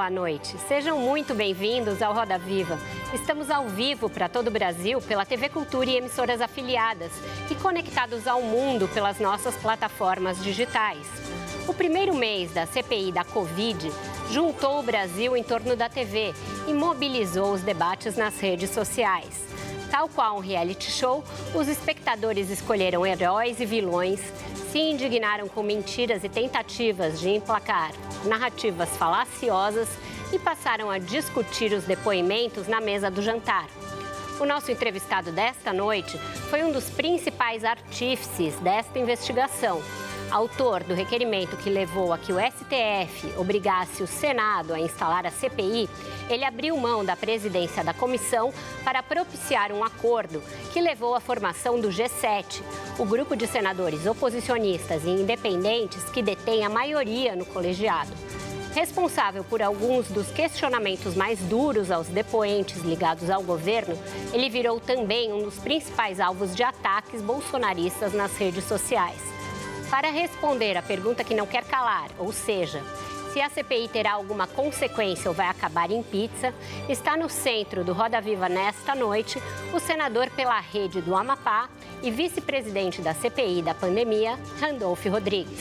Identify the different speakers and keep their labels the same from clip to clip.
Speaker 1: Boa noite. Sejam muito bem-vindos ao Roda Viva. Estamos ao vivo para todo o Brasil pela TV Cultura e emissoras afiliadas e conectados ao mundo pelas nossas plataformas digitais. O primeiro mês da CPI da Covid juntou o Brasil em torno da TV e mobilizou os debates nas redes sociais. Tal qual um reality show, os espectadores escolheram heróis e vilões, se indignaram com mentiras e tentativas de emplacar narrativas falaciosas e passaram a discutir os depoimentos na mesa do jantar. O nosso entrevistado desta noite foi um dos principais artífices desta investigação. Autor do requerimento que levou a que o STF obrigasse o Senado a instalar a CPI, ele abriu mão da presidência da comissão para propiciar um acordo que levou à formação do G7, o grupo de senadores oposicionistas e independentes que detém a maioria no colegiado. Responsável por alguns dos questionamentos mais duros aos depoentes ligados ao governo, ele virou também um dos principais alvos de ataques bolsonaristas nas redes sociais. Para responder a pergunta que não quer calar, ou seja, se a CPI terá alguma consequência ou vai acabar em pizza, está no centro do Roda Viva nesta noite o senador pela rede do Amapá e vice-presidente da CPI da pandemia, Randolph Rodrigues.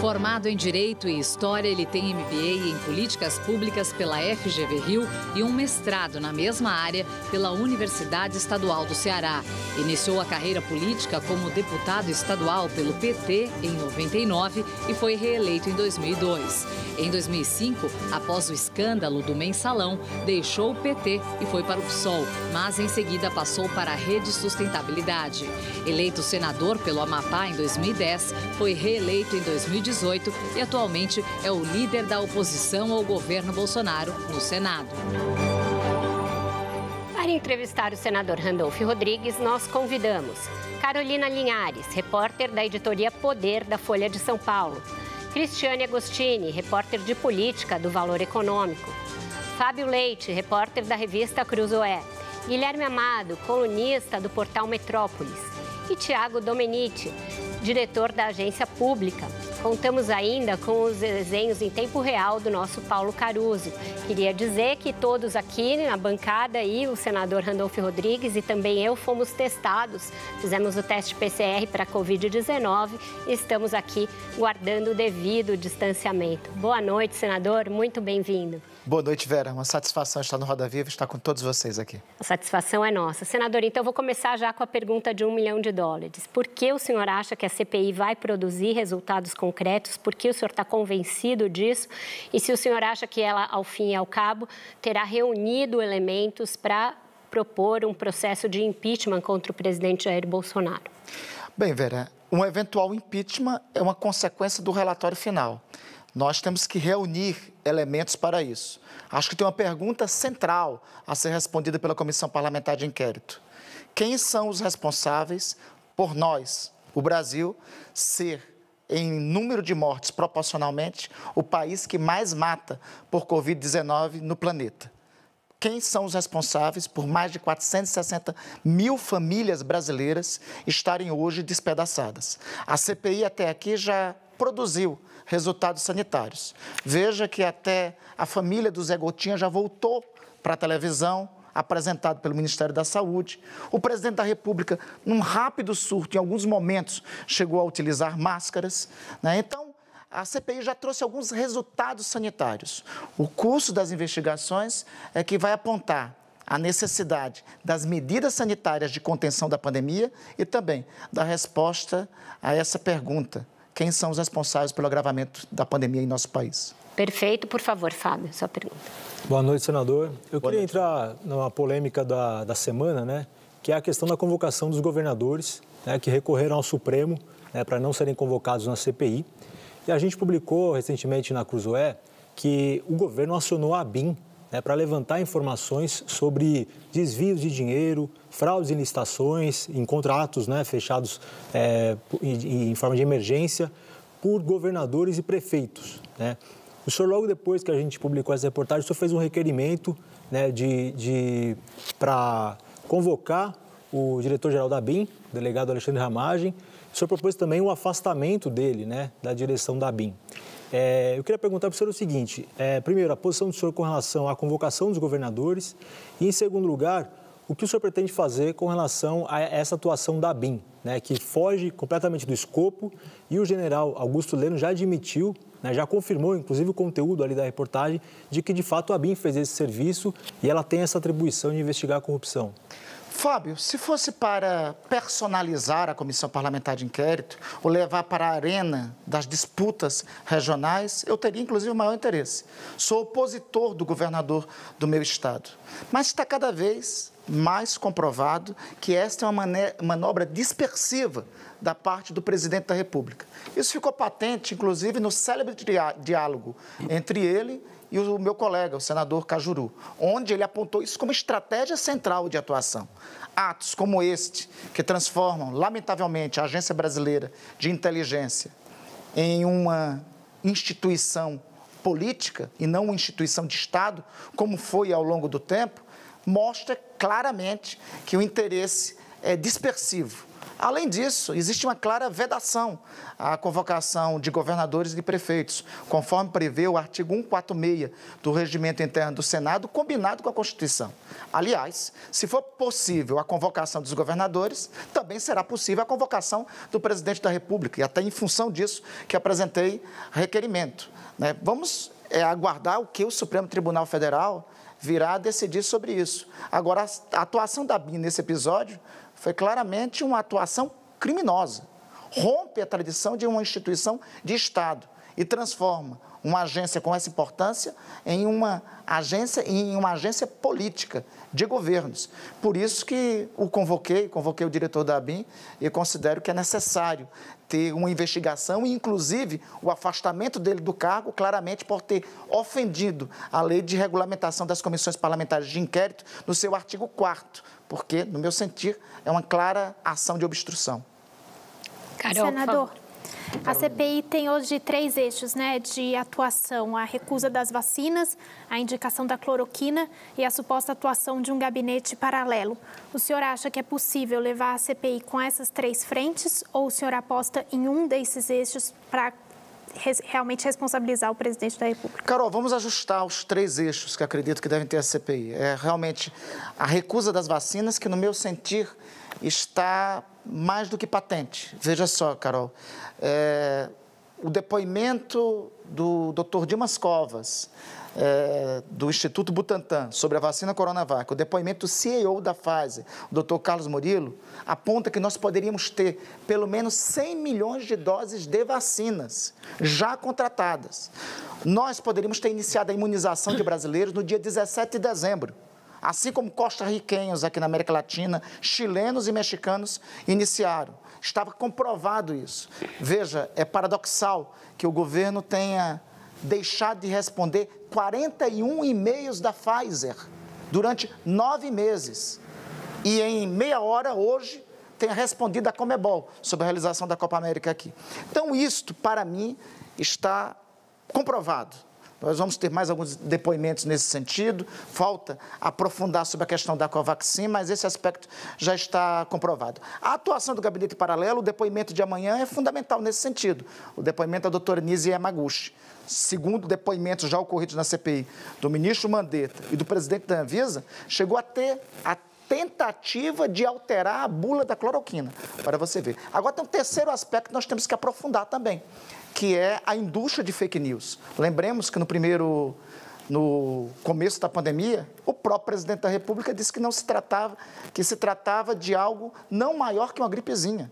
Speaker 2: Formado em Direito e História, ele tem MBA em Políticas Públicas pela FGV Rio e um mestrado na mesma área pela Universidade Estadual do Ceará. Iniciou a carreira política como deputado estadual pelo PT em 99 e foi reeleito em 2002. Em 2005, após o escândalo do mensalão, deixou o PT e foi para o PSOL, mas em seguida passou para a Rede Sustentabilidade. Eleito senador pelo Amapá em 2010, foi reeleito em 2018 2018 e atualmente é o líder da oposição ao governo Bolsonaro no Senado.
Speaker 1: Para entrevistar o senador Randolph Rodrigues, nós convidamos Carolina Linhares, repórter da editoria Poder da Folha de São Paulo, Cristiane Agostini, repórter de política do Valor Econômico, Fábio Leite, repórter da revista Cruzoé, Guilherme Amado, colunista do portal Metrópolis, e Tiago Domenici, diretor da agência pública. Contamos ainda com os desenhos em tempo real do nosso Paulo Caruso. Queria dizer que todos aqui na bancada e o senador Randolph Rodrigues e também eu fomos testados, fizemos o teste PCR para Covid-19 e estamos aqui guardando o devido distanciamento. Boa noite, senador, muito bem-vindo.
Speaker 3: Boa noite, Vera. Uma satisfação estar no Roda Viva estar com todos vocês aqui.
Speaker 1: A satisfação é nossa. Senador, então eu vou começar já com a pergunta de um milhão de dólares. Por que o senhor acha que a CPI vai produzir resultados concretos? Por que o senhor está convencido disso? E se o senhor acha que ela, ao fim e ao cabo, terá reunido elementos para propor um processo de impeachment contra o presidente Jair Bolsonaro?
Speaker 3: Bem, Vera, um eventual impeachment é uma consequência do relatório final. Nós temos que reunir elementos para isso. Acho que tem uma pergunta central a ser respondida pela Comissão Parlamentar de Inquérito. Quem são os responsáveis por nós, o Brasil, ser, em número de mortes proporcionalmente, o país que mais mata por Covid-19 no planeta? Quem são os responsáveis por mais de 460 mil famílias brasileiras estarem hoje despedaçadas? A CPI até aqui já produziu resultados sanitários. Veja que até a família do Zé Gotinha já voltou para a televisão, apresentado pelo Ministério da Saúde. O presidente da República, num rápido surto, em alguns momentos, chegou a utilizar máscaras. Né? Então, a CPI já trouxe alguns resultados sanitários. O curso das investigações é que vai apontar a necessidade das medidas sanitárias de contenção da pandemia e também da resposta a essa pergunta quem são os responsáveis pelo agravamento da pandemia em nosso país.
Speaker 1: Perfeito, por favor, Fábio, sua pergunta.
Speaker 4: Boa noite, senador. Eu Boa queria noite. entrar numa polêmica da, da semana, né, que é a questão da convocação dos governadores, né, que recorreram ao Supremo né, para não serem convocados na CPI. E a gente publicou recentemente na Cruzoé que o governo acionou a BIM né, para levantar informações sobre desvios de dinheiro, fraudes em licitações, em contratos né, fechados é, em, em, forma de emergência por governadores e prefeitos. Né. O senhor, logo depois que a gente publicou essa reportagem, o senhor fez um requerimento né, de, de para convocar o diretor-geral da BIM, o delegado Alexandre Ramagem. O senhor propôs também o afastamento dele né, da direção da BIM. É, eu queria perguntar para o senhor o seguinte: é, primeiro, a posição do senhor com relação à convocação dos governadores, e, em segundo lugar, o que o senhor pretende fazer com relação a essa atuação da BIM, né, que foge completamente do escopo, e o general Augusto Leno já admitiu, né, já confirmou, inclusive, o conteúdo ali da reportagem, de que, de fato, a BIM fez esse serviço e ela tem essa atribuição de investigar a corrupção.
Speaker 3: Fábio, se fosse para personalizar a comissão parlamentar de inquérito ou levar para a arena das disputas regionais, eu teria inclusive o maior interesse. Sou opositor do governador do meu estado. Mas está cada vez mais comprovado que esta é uma manobra dispersiva da parte do presidente da República. Isso ficou patente, inclusive, no célebre diálogo entre ele e o meu colega, o senador Cajuru, onde ele apontou isso como estratégia central de atuação. Atos como este, que transformam, lamentavelmente, a Agência Brasileira de Inteligência em uma instituição política e não uma instituição de Estado, como foi ao longo do tempo, mostra claramente que o interesse é dispersivo Além disso, existe uma clara vedação à convocação de governadores e de prefeitos, conforme prevê o artigo 146 do Regimento Interno do Senado, combinado com a Constituição. Aliás, se for possível a convocação dos governadores, também será possível a convocação do presidente da República, e até em função disso que apresentei requerimento. Né? Vamos é, aguardar o que o Supremo Tribunal Federal virá decidir sobre isso. Agora, a atuação da BIM nesse episódio foi claramente uma atuação criminosa. Rompe a tradição de uma instituição de Estado e transforma uma agência com essa importância em uma agência em uma agência política de governos. Por isso que o convoquei, convoquei o diretor da ABIN e considero que é necessário ter uma investigação e, inclusive, o afastamento dele do cargo, claramente por ter ofendido a lei de regulamentação das comissões parlamentares de inquérito no seu artigo 4 porque, no meu sentir, é uma clara ação de obstrução.
Speaker 5: Carol, Senador, a CPI tem hoje três eixos né, de atuação: a recusa das vacinas, a indicação da cloroquina e a suposta atuação de um gabinete paralelo. O senhor acha que é possível levar a CPI com essas três frentes ou o senhor aposta em um desses eixos para realmente responsabilizar o presidente da República.
Speaker 3: Carol, vamos ajustar os três eixos que acredito que devem ter a CPI. É realmente a recusa das vacinas, que no meu sentir está mais do que patente. Veja só, Carol, é, o depoimento do Dr. Dimas Covas, é, do Instituto Butantan sobre a vacina Coronavac, o depoimento do CEO da Pfizer, o Dr. Carlos Murilo, aponta que nós poderíamos ter pelo menos 100 milhões de doses de vacinas já contratadas. Nós poderíamos ter iniciado a imunização de brasileiros no dia 17 de dezembro. Assim como costarriquenhos aqui na América Latina, chilenos e mexicanos iniciaram. Estava comprovado isso. Veja, é paradoxal que o governo tenha deixado de responder 41 e-mails da Pfizer durante nove meses. E em meia hora, hoje, tenha respondido a Comebol sobre a realização da Copa América aqui. Então, isto, para mim, está comprovado. Nós vamos ter mais alguns depoimentos nesse sentido. Falta aprofundar sobre a questão da Covaxin, mas esse aspecto já está comprovado. A atuação do gabinete paralelo, o depoimento de amanhã é fundamental nesse sentido. O depoimento da doutora Nise Yamaguchi segundo depoimentos já ocorridos na CPI, do ministro Mandetta e do presidente da Anvisa, chegou a ter a tentativa de alterar a bula da cloroquina, para você ver. Agora tem um terceiro aspecto que nós temos que aprofundar também, que é a indústria de fake news. Lembremos que no primeiro no começo da pandemia, o próprio presidente da República disse que não se tratava, que se tratava de algo não maior que uma gripezinha.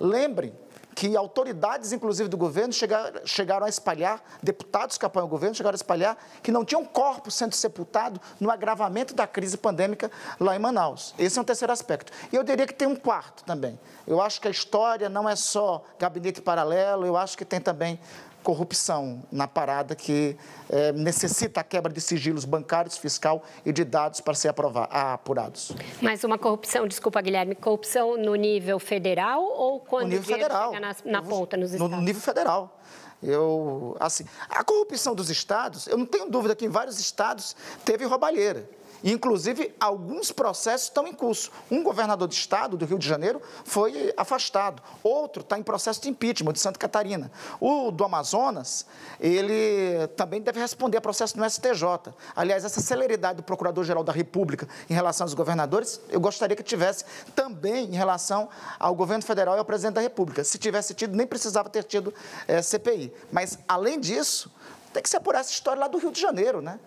Speaker 3: Lembrem que autoridades, inclusive do governo, chegaram, chegaram a espalhar, deputados que apoiam o governo chegaram a espalhar que não tinha um corpo sendo sepultado no agravamento da crise pandêmica lá em Manaus. Esse é um terceiro aspecto. E eu diria que tem um quarto também. Eu acho que a história não é só gabinete paralelo, eu acho que tem também corrupção na parada que é, necessita a quebra de sigilos bancários, fiscal e de dados para ser aprovar, apurados.
Speaker 1: Mas uma corrupção, desculpa, Guilherme, corrupção no nível federal ou quando
Speaker 3: no nível federal.
Speaker 1: na, na ponta, nos estados?
Speaker 3: No nível federal. Eu, assim, a corrupção dos estados, eu não tenho dúvida que em vários estados teve roubalheira. Inclusive, alguns processos estão em curso. Um governador de estado do Rio de Janeiro foi afastado. Outro está em processo de impeachment, de Santa Catarina. O do Amazonas, ele também deve responder a processo no STJ. Aliás, essa celeridade do Procurador-Geral da República em relação aos governadores, eu gostaria que tivesse também em relação ao governo federal e ao presidente da República. Se tivesse tido, nem precisava ter tido é, eh, CPI. Mas, além disso, tem que se apurar essa história lá do Rio de Janeiro, né?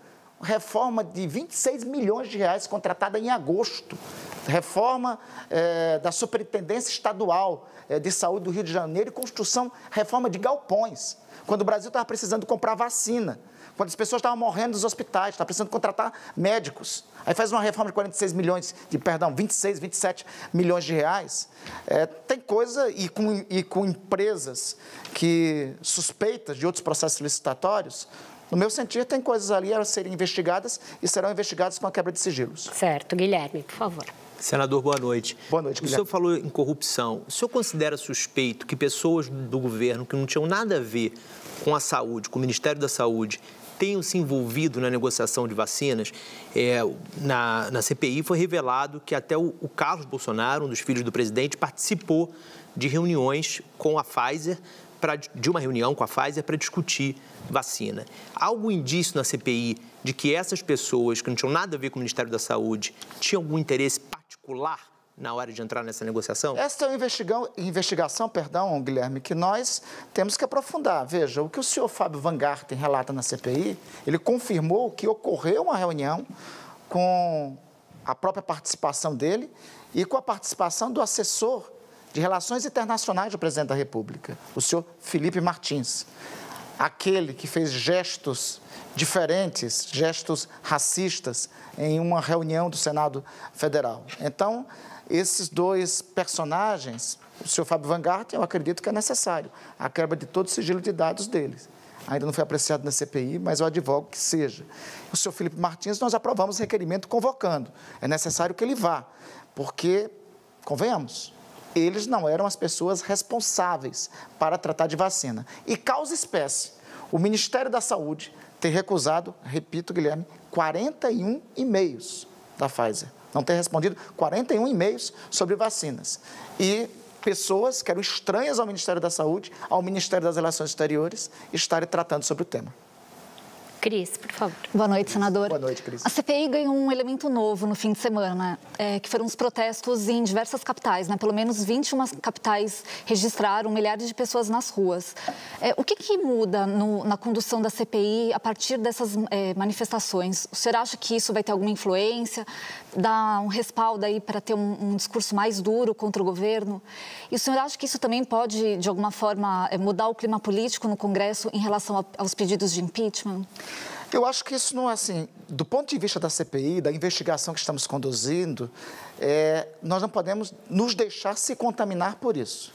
Speaker 3: Reforma de 26 milhões de reais contratada em agosto, reforma é, da Superintendência Estadual é, de Saúde do Rio de Janeiro e construção, reforma de galpões, quando o Brasil estava precisando comprar vacina, quando as pessoas estavam morrendo nos hospitais, estava precisando contratar médicos. Aí faz uma reforma de 46 milhões, de perdão, 26, 27 milhões de reais. É, tem coisa, e com, e com empresas que suspeitas de outros processos licitatórios, no meu sentido, tem coisas ali a serem investigadas e serão investigadas com a quebra de sigilos.
Speaker 1: Certo. Guilherme, por favor.
Speaker 6: Senador, boa noite.
Speaker 3: Boa noite,
Speaker 6: Guilherme. O senhor falou em corrupção. O senhor considera suspeito que pessoas do governo que não tinham nada a ver com a saúde, com o Ministério da Saúde, tenham se envolvido na negociação de vacinas? É, na, na CPI foi revelado que até o, o Carlos Bolsonaro, um dos filhos do presidente, participou de reuniões com a Pfizer, pra, de uma reunião com a Pfizer para discutir vacina. Há algum indício na CPI de que essas pessoas que não tinham nada a ver com o Ministério da Saúde tinham algum interesse particular na hora de entrar nessa negociação?
Speaker 3: Essa é uma investigação, investigação, perdão, Guilherme, que nós temos que aprofundar. Veja, o que o senhor Fábio Van Garten relata na CPI, ele confirmou que ocorreu uma reunião com a própria participação dele e com a participação do assessor de Relações Internacionais do presidente da República, o senhor Felipe Martins aquele que fez gestos diferentes, gestos racistas, em uma reunião do Senado Federal. Então, esses dois personagens, o senhor Fábio Van Garten, eu acredito que é necessário a quebra de todo o sigilo de dados deles. Ainda não foi apreciado na CPI, mas eu advogo que seja. O senhor Felipe Martins, nós aprovamos o requerimento convocando. É necessário que ele vá, porque, convenhamos, eles não eram as pessoas responsáveis para tratar de vacina. E causa espécie, o Ministério da Saúde ter recusado, repito, Guilherme, 41 e-mails da Pfizer. Não ter respondido 41 e-mails sobre vacinas. E pessoas que eram estranhas ao Ministério da Saúde, ao Ministério das Relações Exteriores, estarem tratando sobre o tema.
Speaker 1: Cris, por favor.
Speaker 7: Boa noite, senador.
Speaker 3: Boa noite, Cris.
Speaker 7: A CPI ganhou um elemento novo no fim de semana, é, que foram os protestos em diversas capitais. Né? Pelo menos 21 capitais registraram milhares de pessoas nas ruas. É, o que, que muda no, na condução da CPI a partir dessas é, manifestações? O senhor acha que isso vai ter alguma influência? Dá um respaldo aí para ter um, um, discurso mais duro contra o governo? E o senhor acha que isso também pode, de alguma forma, é, mudar o clima político no Congresso em relação a, aos pedidos de impeachment?
Speaker 3: Eu acho que isso não é assim. Do ponto de vista da CPI, da investigação que estamos conduzindo, é, nós não podemos nos deixar se contaminar por isso.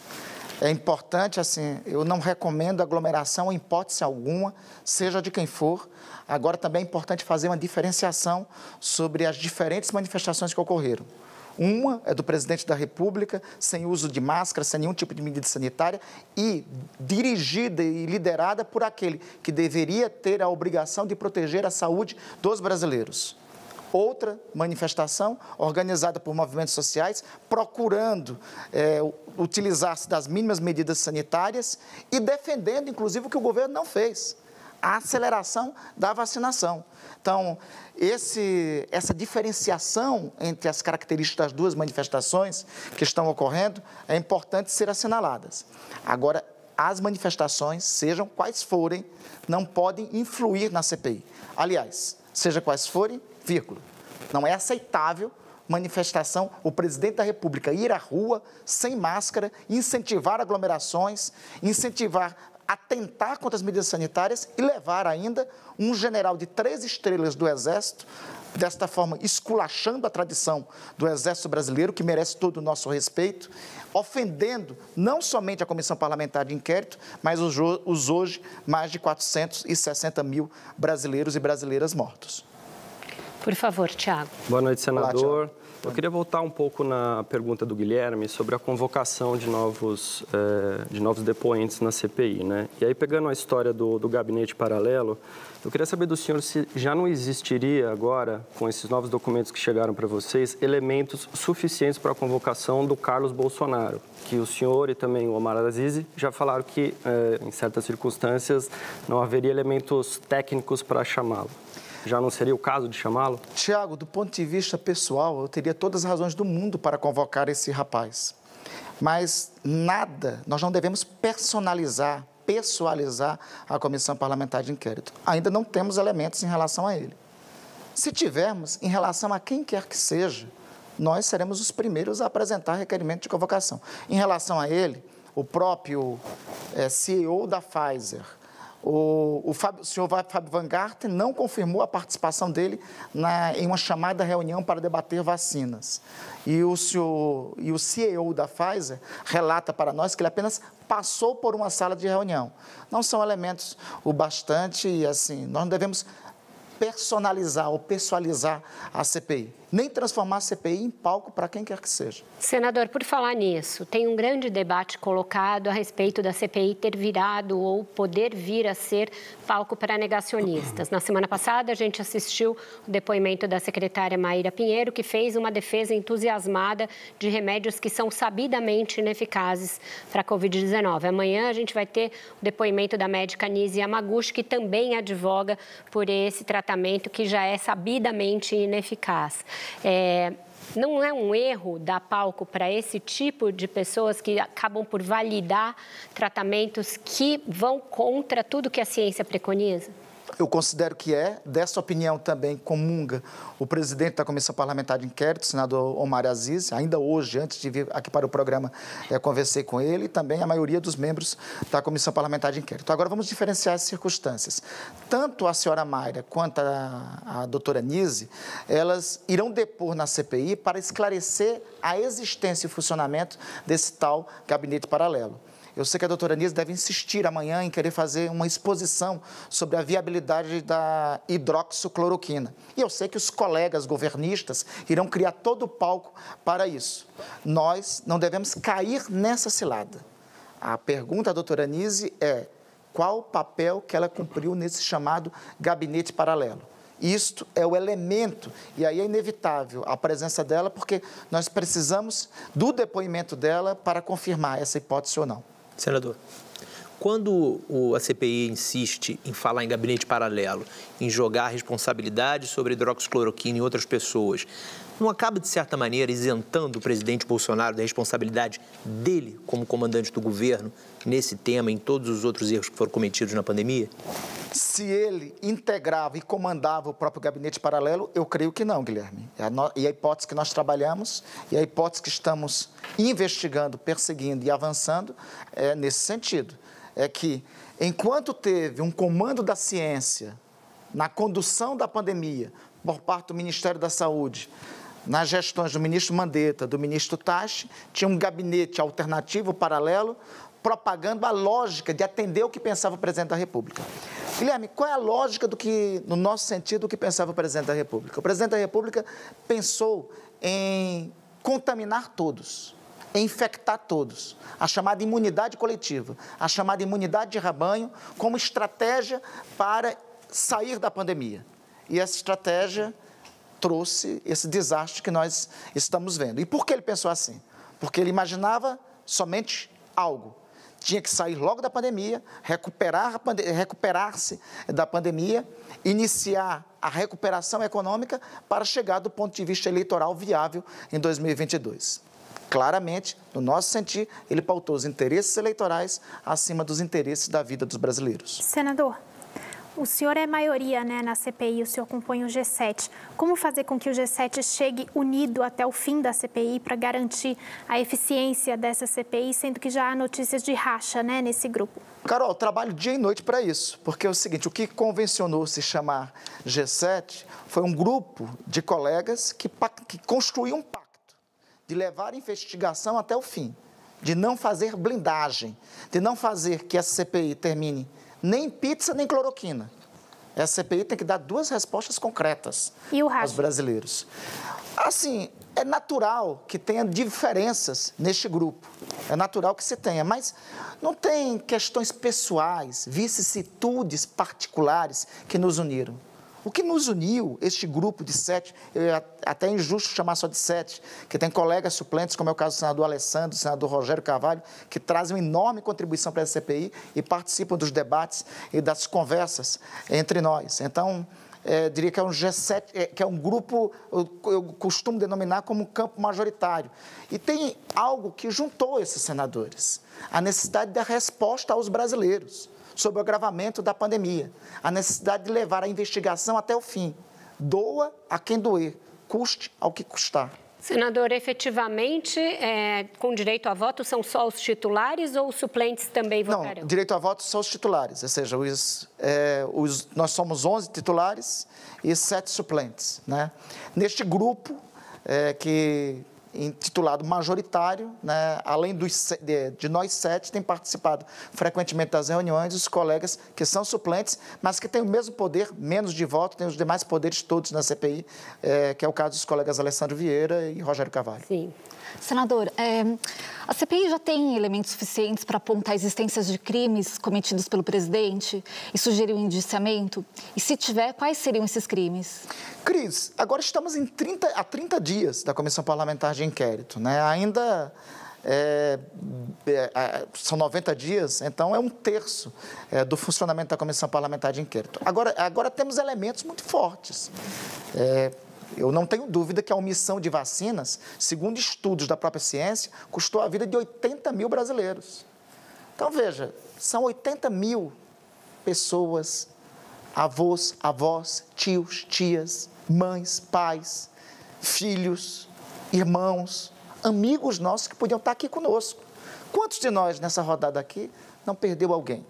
Speaker 3: É importante, assim, eu não recomendo aglomeração em hipótese alguma, seja de quem for. Agora também é importante fazer uma diferenciação sobre as diferentes manifestações que ocorreram. Uma é do presidente da República, sem uso de máscara, sem nenhum tipo de medida sanitária e dirigida e liderada por aquele que deveria ter a obrigação de proteger a saúde dos brasileiros. Outra manifestação organizada por movimentos sociais, procurando é, utilizar-se das mínimas medidas sanitárias e defendendo, inclusive, o que o governo não fez a aceleração da vacinação. Então, esse, essa diferenciação entre as características das duas manifestações que estão ocorrendo é importante ser assinaladas. Agora, as manifestações, sejam quais forem, não podem influir na CPI. Aliás, seja quais forem, vírgula, não é aceitável manifestação, o presidente da República ir à rua sem máscara, incentivar aglomerações, incentivar atentar contra as medidas sanitárias e levar ainda um general de três estrelas do Exército, desta forma esculachando a tradição do Exército Brasileiro, que merece todo o nosso respeito, ofendendo não somente a Comissão Parlamentar de Inquérito, mas os, hoje mais de 460 mil brasileiros e brasileiras mortos.
Speaker 1: Por favor, Tiago.
Speaker 8: Boa noite, senador. Olá, eu queria voltar um pouco na pergunta do Guilherme sobre a convocação de novos, eh, de novos depoentes na CPI. Né? E aí, pegando a história do, do gabinete paralelo, eu queria saber do senhor se já não existiria agora, com esses novos documentos que chegaram para vocês, elementos suficientes para a convocação do Carlos Bolsonaro, que o senhor e também o Omar Aziz já falaram que, eh, em certas circunstâncias, não haveria elementos técnicos para chamá-lo já não seria o caso de chamá-lo?
Speaker 3: Tiago, do ponto de vista pessoal, eu teria todas as razões do mundo para convocar esse rapaz. Mas nada, nós não devemos personalizar, pessoalizar a comissão parlamentar de inquérito. Ainda não temos elementos em relação a ele. Se tivermos, em relação a quem quer que seja, nós seremos os primeiros a apresentar requerimento de convocação. Em relação a ele, o próprio é, eh, CEO da Pfizer, o, o, Fábio, o senhor Fábio Van Garten não confirmou a participação dele na, em uma chamada reunião para debater vacinas. E o, senhor, e o CEO da Pfizer relata para nós que ele apenas passou por uma sala de reunião. Não são elementos o bastante, e assim, nós não devemos personalizar ou pessoalizar a CPI nem transformar a CPI em palco para quem quer que seja.
Speaker 1: Senador, por falar nisso, tem um grande debate colocado a respeito da CPI ter virado ou poder vir a ser palco para negacionistas. Na semana passada, a gente assistiu o depoimento da secretária Maíra Pinheiro, que fez uma defesa entusiasmada de remédios que são sabidamente ineficazes para a Covid-19. Amanhã a gente vai ter o depoimento da médica Nise Yamaguchi, que também advoga por esse tratamento que já é sabidamente ineficaz. É, não é um erro dar palco para esse tipo de pessoas que acabam por validar tratamentos que vão contra tudo que a ciência preconiza?
Speaker 3: Eu considero que é. Dessa opinião também comunga o presidente da Comissão Parlamentar de Inquérito, o senador Omar Aziz. Ainda hoje, antes de vir aqui para o programa, é, conversei com ele e também a maioria dos membros da Comissão Parlamentar de Inquérito. Agora, vamos diferenciar as circunstâncias. Tanto a senhora Mayra quanto a, a doutora Nise, elas irão depor na CPI para esclarecer a existência e funcionamento desse tal gabinete paralelo. Eu sei que a doutora Nise deve insistir amanhã em querer fazer uma exposição sobre a viabilidade da hidroxicloroquina. E eu sei que os colegas governistas irão criar todo o palco para isso. Nós não devemos cair nessa cilada. A pergunta da doutora Nise é qual o papel que ela cumpriu nesse chamado gabinete paralelo. Isto é o elemento, e aí é inevitável a presença dela, porque nós precisamos do depoimento dela para confirmar essa hipótese ou não.
Speaker 6: Senador, quando a CPI insiste em falar em gabinete paralelo, em jogar responsabilidade sobre hidroxicloroquina em outras pessoas, não acaba, de certa maneira, isentando o presidente Bolsonaro da responsabilidade dele como comandante do governo nesse tema, em todos os outros erros que foram cometidos na pandemia?
Speaker 3: Se ele integrava e comandava o próprio gabinete paralelo, eu creio que não, Guilherme. E a hipótese que nós trabalhamos e a hipótese que estamos investigando, perseguindo e avançando é nesse sentido. É que, enquanto teve um comando da ciência na condução da pandemia por parte do Ministério da Saúde, nas gestões do ministro Mandetta, do ministro Tachi, tinha um gabinete alternativo, paralelo, propagando a lógica de atender o que pensava o presidente da República. Guilherme, qual é a lógica do que, no nosso sentido, do que pensava o presidente da República? O presidente da República pensou em contaminar todos, em infectar todos, a chamada imunidade coletiva, a chamada imunidade de rebanho, como estratégia para sair da pandemia. E essa estratégia trouxe esse desastre que nós estamos vendo. E por que ele pensou assim? Porque ele imaginava somente algo, tinha que sair logo da pandemia, recuperar, recuperar-se da pandemia, iniciar a recuperação econômica para chegar do ponto de vista eleitoral viável em 2022. Claramente, no nosso sentir, ele pautou os interesses eleitorais acima dos interesses da vida dos brasileiros.
Speaker 5: Senador, O senhor é maioria né, na CPI, o senhor compõe o G7. Como fazer com que o G7 chegue unido até o fim da CPI para garantir a eficiência dessa CPI, sendo que já há notícias de racha né, nesse grupo?
Speaker 3: Carol, trabalho dia e noite para isso, porque é o seguinte: o que convencionou se chamar G7 foi um grupo de colegas que, que construiu um pacto de levar a investigação até o fim, de não fazer blindagem, de não fazer que essa CPI termine nem pizza, nem cloroquina. Essa CPI tem que dar duas respostas concretas aos brasileiros. Assim, é natural que tenha diferenças neste grupo. É natural que se tenha, mas não tem questões pessoais, vicissitudes particulares que nos uniram. O que nos uniu, este grupo de sete, é até injusto chamar só de sete, que tem colegas suplentes, como é o caso do senador Alessandro, do senador Rogério Carvalho, que trazem uma enorme contribuição para a CPI e participam dos debates e das conversas entre nós. Então, é, diria que é um G7, é, que é um grupo, eu, eu costumo denominar como um campo majoritário. E tem algo que juntou esses senadores: a necessidade da resposta aos brasileiros sobre o agravamento da pandemia, a necessidade de levar a investigação até o fim. Doa a quem doer, custe ao que custar.
Speaker 1: Senador, efetivamente, é, com direito a voto, são só os titulares ou os suplentes também votarão?
Speaker 3: Não, direito a voto são os titulares, ou seja, os, é, os, nós somos 11 titulares e 7 suplentes. Né? Neste grupo, é, que intitulado majoritário, né? além dos, de, de, nós sete, tem participado frequentemente das reuniões os colegas que são suplentes, mas que têm o mesmo poder, menos de voto, têm os demais poderes todos na CPI, é, que é o caso dos colegas Alessandro Vieira e Rogério Carvalho.
Speaker 1: Sim.
Speaker 7: Senador, é, a CPI já tem elementos suficientes para apontar existências de crimes cometidos pelo presidente e sugerir um indiciamento? E se tiver, quais seriam esses crimes?
Speaker 3: Cris, agora estamos em 30, a 30 dias da Comissão Parlamentar de Inquérito. Né? Ainda é, é, é são 90 dias, então é um terço é, do funcionamento da Comissão Parlamentar de Inquérito. Agora, agora temos elementos muito fortes. Eu não tenho dúvida que a omissão de vacinas, segundo estudos da própria ciência, custou a vida de 80 mil brasileiros. Então, veja, são 80 mil pessoas, avós, avós, tios, tias, mães, pais, filhos, irmãos, amigos nossos que podiam estar aqui conosco. Quantos de nós nessa rodada aqui não perdeu alguém?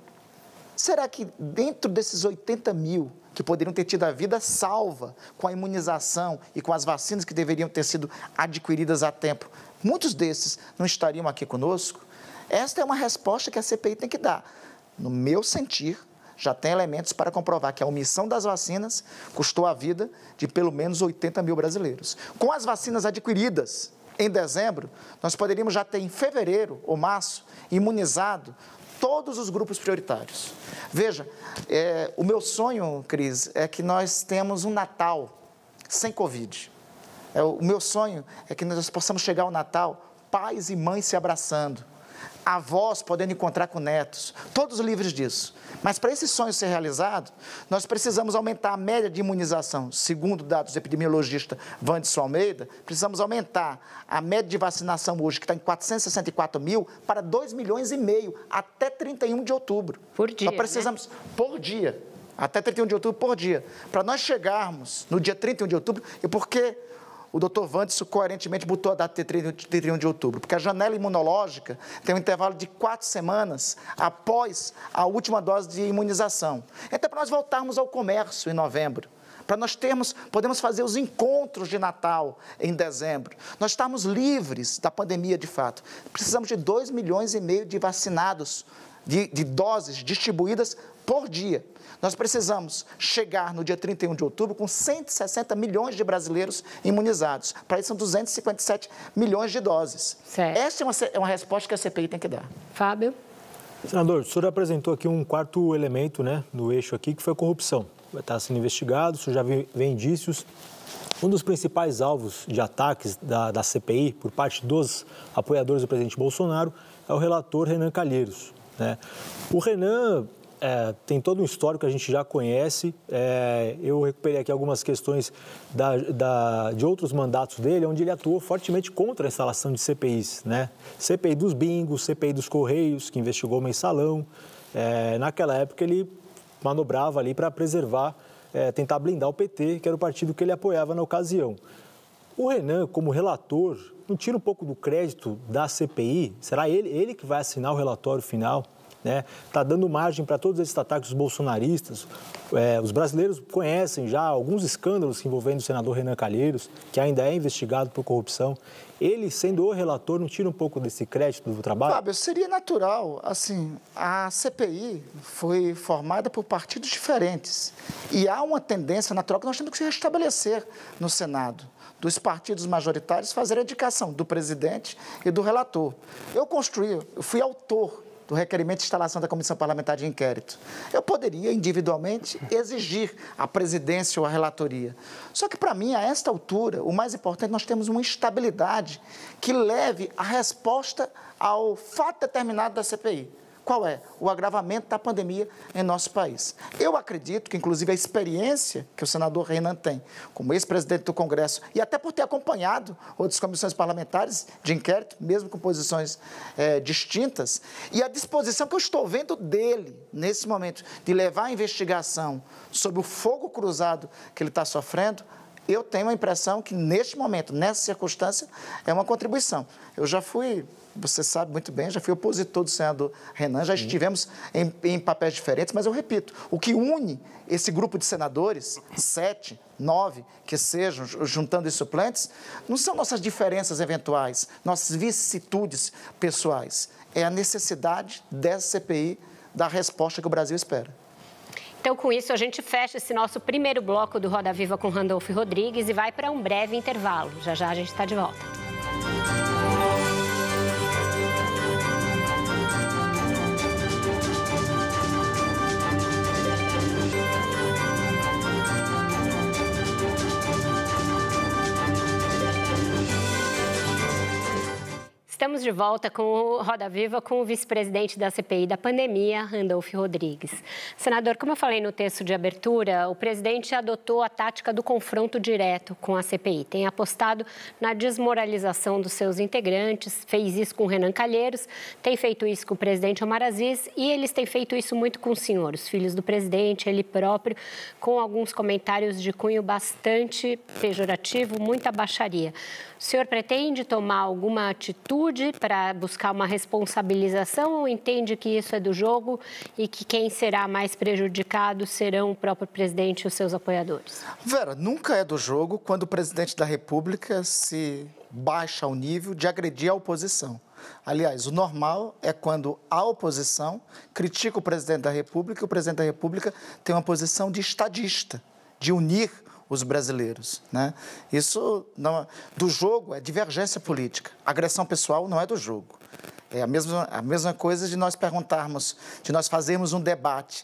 Speaker 3: Será que dentro desses 80 mil que poderiam ter tido a vida salva com a imunização e com as vacinas que deveriam ter sido adquiridas a tempo, muitos desses não estariam aqui conosco? Esta é uma resposta que a CPI tem que dar. No meu sentir, já tem elementos para comprovar que a omissão das vacinas custou a vida de pelo menos 80 mil brasileiros. Com as vacinas adquiridas em dezembro, nós poderíamos já ter em fevereiro ou março imunizado todos os grupos prioritários. Veja, é, o meu sonho, Cris, é que nós temos um Natal sem Covid. É, o meu sonho é que nós possamos chegar ao Natal, pais e mães se abraçando, avós podendo encontrar com netos, todos livres disso. Mas para esse sonho ser realizado, nós precisamos aumentar a média de imunização. Segundo dados do epidemiologista Vandes Almeida, precisamos aumentar a média de vacinação hoje, que está em 464 mil, para 2 milhões e meio até 31 de outubro.
Speaker 1: Por dia.
Speaker 3: Nós precisamos,
Speaker 1: né?
Speaker 3: por dia, até 31 de outubro por dia. Para nós chegarmos no dia 31 de outubro, e porque o doutor Vandes coerentemente botou a data de 31 de outubro, porque a janela imunológica tem um intervalo de quatro semanas após a última dose de imunização. Então, para nós voltarmos ao comércio em novembro, para nós termos, podemos fazer os encontros de Natal em dezembro, nós estamos livres da pandemia de fato. Precisamos de 2 milhões e meio de vacinados, de, de doses distribuídas por dia. Nós precisamos chegar no dia 31 de outubro com 160 milhões de brasileiros imunizados. Para isso, são 257 milhões de doses.
Speaker 1: Certo.
Speaker 3: Essa é uma, é uma resposta que a CPI tem que dar.
Speaker 1: Fábio?
Speaker 4: Senador, o senhor apresentou aqui um quarto elemento né, no eixo aqui, que foi a corrupção. Está sendo investigado, o senhor já vê indícios. Um dos principais alvos de ataques da, da CPI por parte dos apoiadores do presidente Bolsonaro é o relator Renan Calheiros. Né? O Renan é, tem todo um histórico que a gente já conhece. É, eu recuperei aqui algumas questões da, da, de outros mandatos dele, onde ele atuou fortemente contra a instalação de CPIs. Né? CPI dos bingos, CPI dos Correios, que investigou o mensalão. É, naquela época ele manobrava ali para preservar, é, tentar blindar o PT, que era o partido que ele apoiava na ocasião. O Renan, como relator, não tira um pouco do crédito da CPI? Será ele, ele que vai assinar o relatório final? Né? Está dando margem para todos esses ataques bolsonaristas. É, os brasileiros conhecem já alguns escândalos envolvendo o senador Renan Calheiros, que ainda é investigado por corrupção. Ele, sendo o relator, não tira um pouco desse crédito do trabalho?
Speaker 3: Fábio, seria natural. Assim, a CPI foi formada por partidos diferentes. E há uma tendência natural que nós temos que se restabelecer no Senado dos partidos majoritários fazer a indicação do presidente e do relator. Eu construí, eu fui autor do requerimento de instalação da Comissão Parlamentar de Inquérito. Eu poderia, individualmente, exigir a presidência ou a relatoria. Só que, para mim, a esta altura, o mais importante, nós temos uma estabilidade que leve a resposta ao fato determinado da CPI. Qual é? O agravamento da pandemia em nosso país. Eu acredito que, inclusive, a experiência que o senador Renan tem, como ex-presidente do Congresso, e até por ter acompanhado outras comissões parlamentares de inquérito, mesmo com posições é, distintas, e a disposição que eu estou vendo dele, nesse momento, de levar a investigação sobre o fogo cruzado que ele está sofrendo, eu tenho a impressão que, neste momento, nessa circunstância, é uma contribuição. Eu já fui você sabe muito bem, já fui opositor do senador Renan, já estivemos em, em, papéis diferentes, mas eu repito, o que une esse grupo de senadores, sete, nove, que sejam, juntando os suplentes, não são nossas diferenças eventuais, nossas vicissitudes pessoais, é a necessidade dessa CPI dar a resposta que o Brasil espera.
Speaker 1: Então, com isso, a gente fecha esse nosso primeiro bloco do Roda Viva com Randolfo Rodrigues e vai para um breve intervalo. Já já a gente está de volta. Estamos de volta com o Roda Viva com o vice-presidente da CPI da pandemia, Randolph Rodrigues. Senador, como eu falei no texto de abertura, o presidente adotou a tática do confronto direto com a CPI. Tem apostado na desmoralização dos seus integrantes, fez isso com Renan Calheiros, tem feito isso com o presidente Omar Aziz e eles têm feito isso muito com o os filhos do presidente, ele próprio, com alguns comentários de cunho bastante pejorativo, muita baixaria. O senhor pretende tomar alguma atitude para buscar uma responsabilização ou entende que isso é do jogo e que quem será mais prejudicado serão o próprio presidente e os seus apoiadores?
Speaker 3: Vera, nunca é do jogo quando o presidente da República se baixa ao nível de agredir a oposição. Aliás, o normal é quando a oposição critica o presidente da República e o presidente da República tem uma posição de estadista, de unir os brasileiros. Né? Isso não, do jogo é divergência política. Agressão pessoal não é do jogo. É a mesma, a mesma coisa de nós perguntarmos, de nós fazermos um debate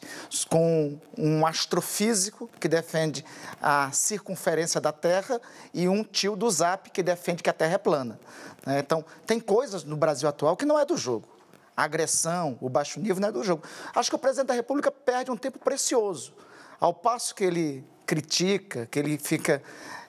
Speaker 3: com um astrofísico que defende a circunferência da Terra e um tio do Zap que defende que a Terra é plana. Né? Então, tem coisas no Brasil atual que não é do jogo. A agressão, o baixo nível não é do jogo. Acho que o presidente da República perde um tempo precioso. Ao passo que ele critica, que ele fica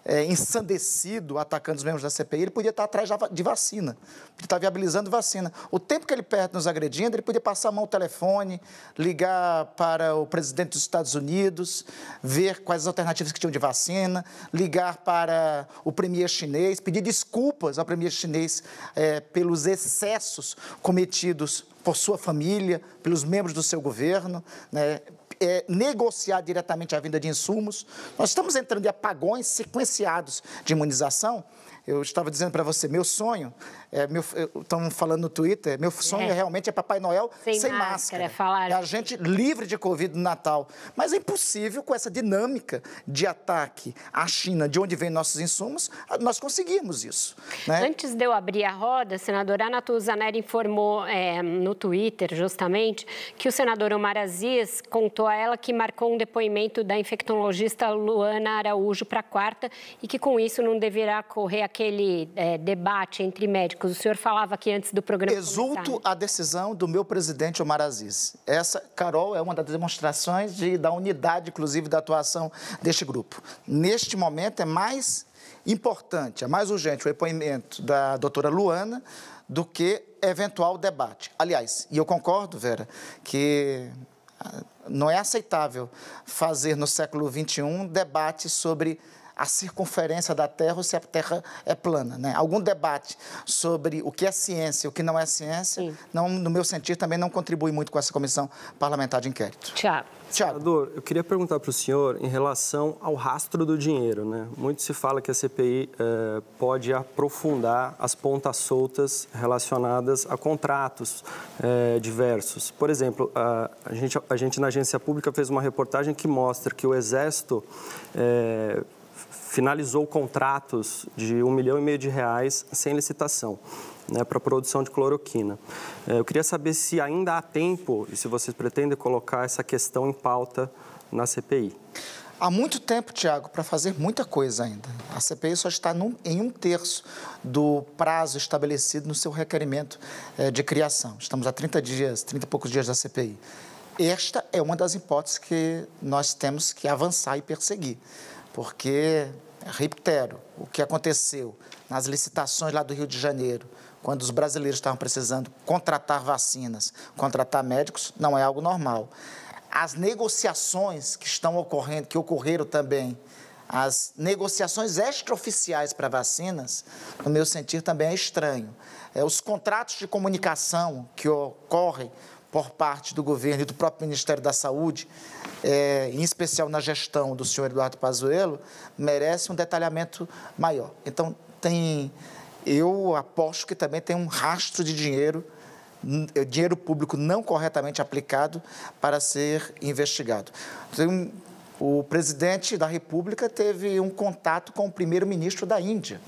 Speaker 3: é, ensandecido atacando os membros da CPI, ele podia estar atrás de vacina, podia estar viabilizando vacina. O tempo que ele perde nos agredindo, ele podia passar a mão ao telefone, ligar para o presidente dos Estados Unidos, ver quais as alternativas que tinham de vacina, ligar para o premier chinês, pedir desculpas ao premier chinês é, pelos excessos cometidos por sua família, pelos membros do seu governo, né, é, negociar diretamente a vinda de insumos. Nós estamos entrando em apagões sequenciados de imunização. Eu estava dizendo para você, meu sonho, é, meu, estão falando no Twitter, meu sonho é. realmente é Papai Noel sem, sem máscara. máscara. É a gente livre de Covid no Natal. Mas é impossível com essa dinâmica de ataque à China, de onde vêm nossos insumos, nós conseguimos isso. Né?
Speaker 1: Antes de eu abrir a roda, senadora Ana Tuzaneri informou é, no Twitter, justamente, que o senador Omar Aziz contou a ela que marcou um depoimento da infectologista Luana Araújo para quarta e que com isso não deverá correr aquele é, debate entre médicos. O senhor falava aqui antes do programa.
Speaker 3: Exulto começar. a decisão do meu presidente Omar Aziz. Essa, Carol, é uma das demonstrações de, da unidade, inclusive, da atuação deste grupo. Neste momento é mais importante, é mais urgente o depoimento da doutora Luana do que eventual debate. Aliás, e eu concordo, Vera, que Não é aceitável fazer no século XXI debate sobre a circunferência da Terra ou se a Terra é plana. Né? Algum debate sobre o que é ciência e o que não é ciência, não, no meu sentido, também não contribui muito com essa comissão parlamentar de inquérito.
Speaker 1: Tiago.
Speaker 8: Senador, eu queria perguntar para o senhor em relação ao rastro do dinheiro. Né? Muito se fala que a CPI eh, pode aprofundar as pontas soltas relacionadas a contratos eh, diversos. Por exemplo, a, a, gente, a gente na agência pública fez uma reportagem que mostra que o Exército eh, finalizou contratos de um milhão e meio de reais sem licitação. Né, para produção de cloroquina. É, eu queria saber se ainda há tempo e se vocês pretendem colocar essa questão em pauta na CPI.
Speaker 3: Há muito tempo, Tiago, para fazer muita coisa ainda. A CPI só está num, em um terço do prazo estabelecido no seu requerimento é, de criação. Estamos a 30 dias, 30 e poucos dias da CPI. Esta é uma das hipóteses que nós temos que avançar e perseguir porque, reitero, o que aconteceu nas licitações lá do Rio de Janeiro, quando os brasileiros estavam precisando contratar vacinas, contratar médicos, não é algo normal. As negociações que estão ocorrendo, que ocorreram também, as negociações extraoficiais para vacinas, no meu sentido, também é estranho. É, os contratos de comunicação que ocorrem por parte do governo e do próprio Ministério da Saúde, é, em especial na gestão do senhor Eduardo Pazuello, merece um detalhamento maior. Então, tem, eu aposto que também tem um rastro de dinheiro, dinheiro público não corretamente aplicado para ser investigado. Tem, o presidente da República teve um contato com o primeiro-ministro da Índia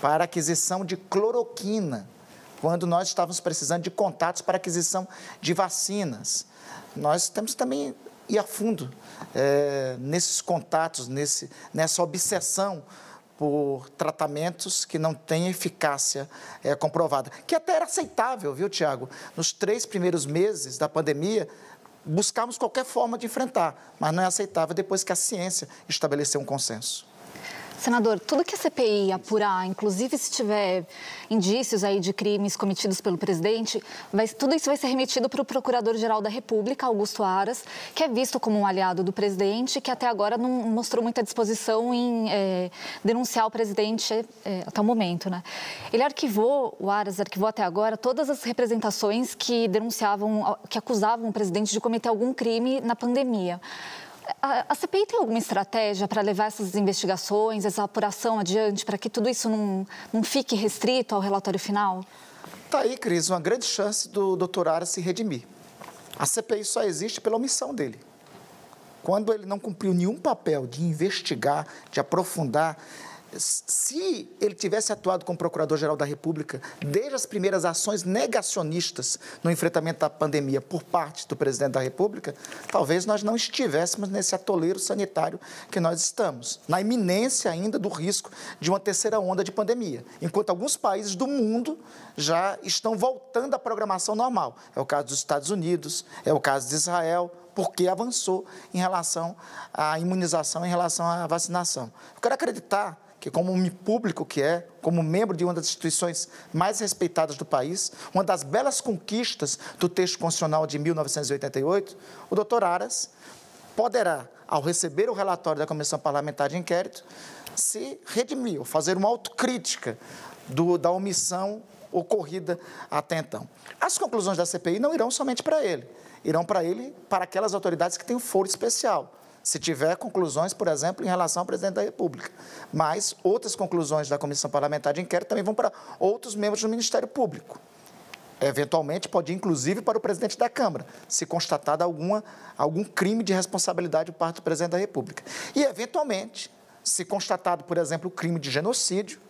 Speaker 3: para aquisição de cloroquina quando nós estávamos precisando de contatos para aquisição de vacinas. Nós temos também ir a fundo é, nesses contatos, nesse, nessa obsessão por tratamentos que não têm eficácia é, comprovada, que até era aceitável, viu, Tiago? Nos três primeiros meses da pandemia, buscamos qualquer forma de enfrentar, mas não é aceitável depois que a ciência estabeleceu um consenso.
Speaker 7: Senador, tudo que a CPI apurar, inclusive se tiver indícios aí de crimes cometidos pelo presidente, vai, tudo isso vai ser remetido para o Procurador-Geral da República, Augusto Aras, que é visto como um aliado do presidente, que até agora não mostrou muita disposição em é, denunciar o presidente é, até o momento, né? Ele arquivou, o Aras arquivou até agora todas as representações que denunciavam, que acusavam o presidente de cometer algum crime na pandemia. A, CPI tem alguma estratégia para levar essas investigações, essa apuração adiante, para que tudo isso não, não fique restrito ao relatório final?
Speaker 3: Está aí, Cris, uma grande chance do doutor Aras se redimir. A CPI só existe pela omissão dele. Quando ele não cumpriu nenhum papel de investigar, de aprofundar, se ele tivesse atuado como Procurador-Geral da República desde as primeiras ações negacionistas no enfrentamento da pandemia por parte do Presidente da República, talvez nós não estivéssemos nesse atoleiro sanitário que nós estamos, na iminência ainda do risco de uma terceira onda de pandemia, enquanto alguns países do mundo já estão voltando à programação normal. É o caso dos Estados Unidos, é o caso de Israel, porque avançou em relação à imunização, em relação à vacinação. Eu quero acreditar que, como um público que é, como membro de uma das instituições mais respeitadas do país, uma das belas conquistas do texto constitucional de 1988, o doutor Aras poderá, ao receber o relatório da Comissão Parlamentar de Inquérito, se redimir, ou fazer uma autocrítica do, da omissão ocorrida até então. As conclusões da CPI não irão somente para ele, irão para ele, para aquelas autoridades que têm o foro especial se tiver conclusões, por exemplo, em relação ao presidente da República. Mas outras conclusões da Comissão Parlamentar de Inquérito também vão para outros membros do Ministério Público. Eventualmente, pode ir, inclusive, para o presidente da Câmara, se constatado alguma, algum crime de responsabilidade por parte do presidente da República. E, eventualmente, se constatado, por exemplo, o crime de genocídio,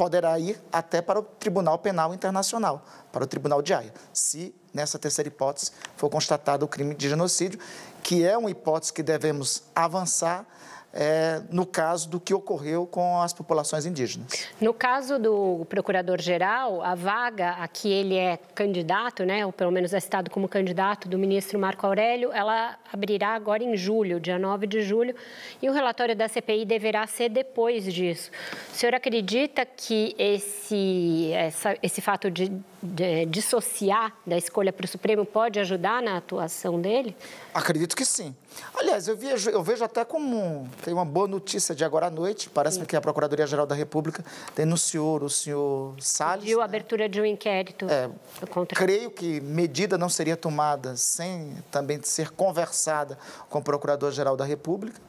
Speaker 3: poderá ir até para o Tribunal Penal Internacional, para o Tribunal de Haia, se nessa terceira hipótese for constatado o crime de genocídio, que é uma hipótese que devemos avançar é, no caso do que ocorreu com as populações indígenas.
Speaker 1: No caso do procurador-geral, a vaga a que ele é candidato, né, ou pelo menos é citado como candidato do ministro Marco Aurélio, ela abrirá agora em julho, dia 9 de julho, e o relatório da CPI deverá ser depois disso. O senhor acredita que esse, essa, esse fato de, de dissociar da escolha para o Supremo pode ajudar na atuação dele?
Speaker 3: Acredito que sim. Aliás, eu vejo, eu vejo até como tem uma boa notícia de agora à noite. Parece-me que a Procuradoria-Geral da República denunciou o senhor Salles.
Speaker 1: Pediu a né? abertura de um inquérito.
Speaker 3: É, contra... Creio que medida não seria tomada sem também ser conversada com o Procurador-Geral da República.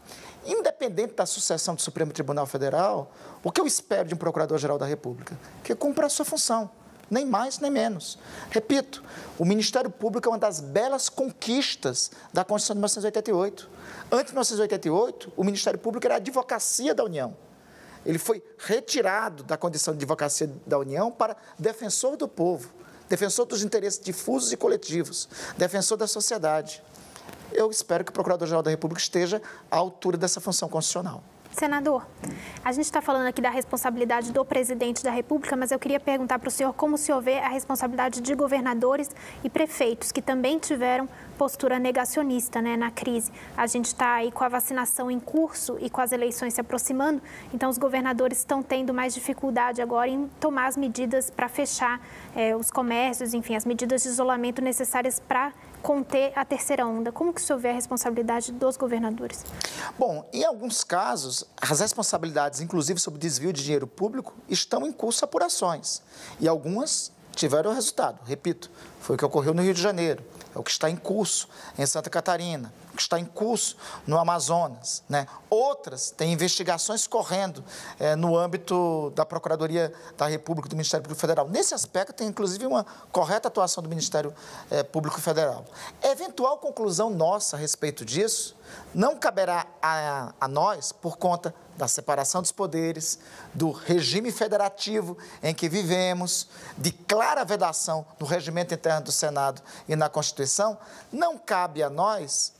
Speaker 3: Independente da sucessão do Supremo Tribunal Federal, o que eu espero de um Procurador-Geral da República? Que cumpra a sua função nem mais nem menos. Repito, o Ministério Público é uma das belas conquistas da Constituição de 1988. Antes de 1988, o Ministério Público era a advocacia da União. Ele foi retirado da condição de advocacia da União para defensor do povo, defensor dos interesses difusos e coletivos, defensor da sociedade. Eu espero que o Procurador-Geral da República esteja à altura dessa função constitucional.
Speaker 5: Senador, a gente está falando aqui da responsabilidade do presidente da República, mas eu queria perguntar para o senhor como o senhor vê a responsabilidade de governadores e prefeitos que também tiveram postura negacionista né, na crise. A gente está aí com a vacinação em curso e com as eleições se aproximando, então os governadores estão tendo mais dificuldade agora em tomar as medidas para fechar eh, os comércios, enfim, as medidas de isolamento necessárias para conter a terceira onda? Como que o senhor vê a responsabilidade dos governadores?
Speaker 3: Bom, em alguns casos, as responsabilidades, inclusive sobre desvio de dinheiro público, estão em curso apurações. E algumas tiveram resultado. Repito, foi o que ocorreu no Rio de Janeiro, é o que está em curso em Santa Catarina, que está em curso no Amazonas. Né? Outras têm investigações correndo é, no âmbito da Procuradoria da República, do Ministério Público Federal. Nesse aspecto, tem inclusive uma correta atuação do Ministério é, Público Federal. Eventual conclusão nossa a respeito disso não caberá a, a nós por conta da separação dos poderes, do regime federativo em que vivemos, de clara vedação no regimento interno do Senado e na Constituição, não cabe a nós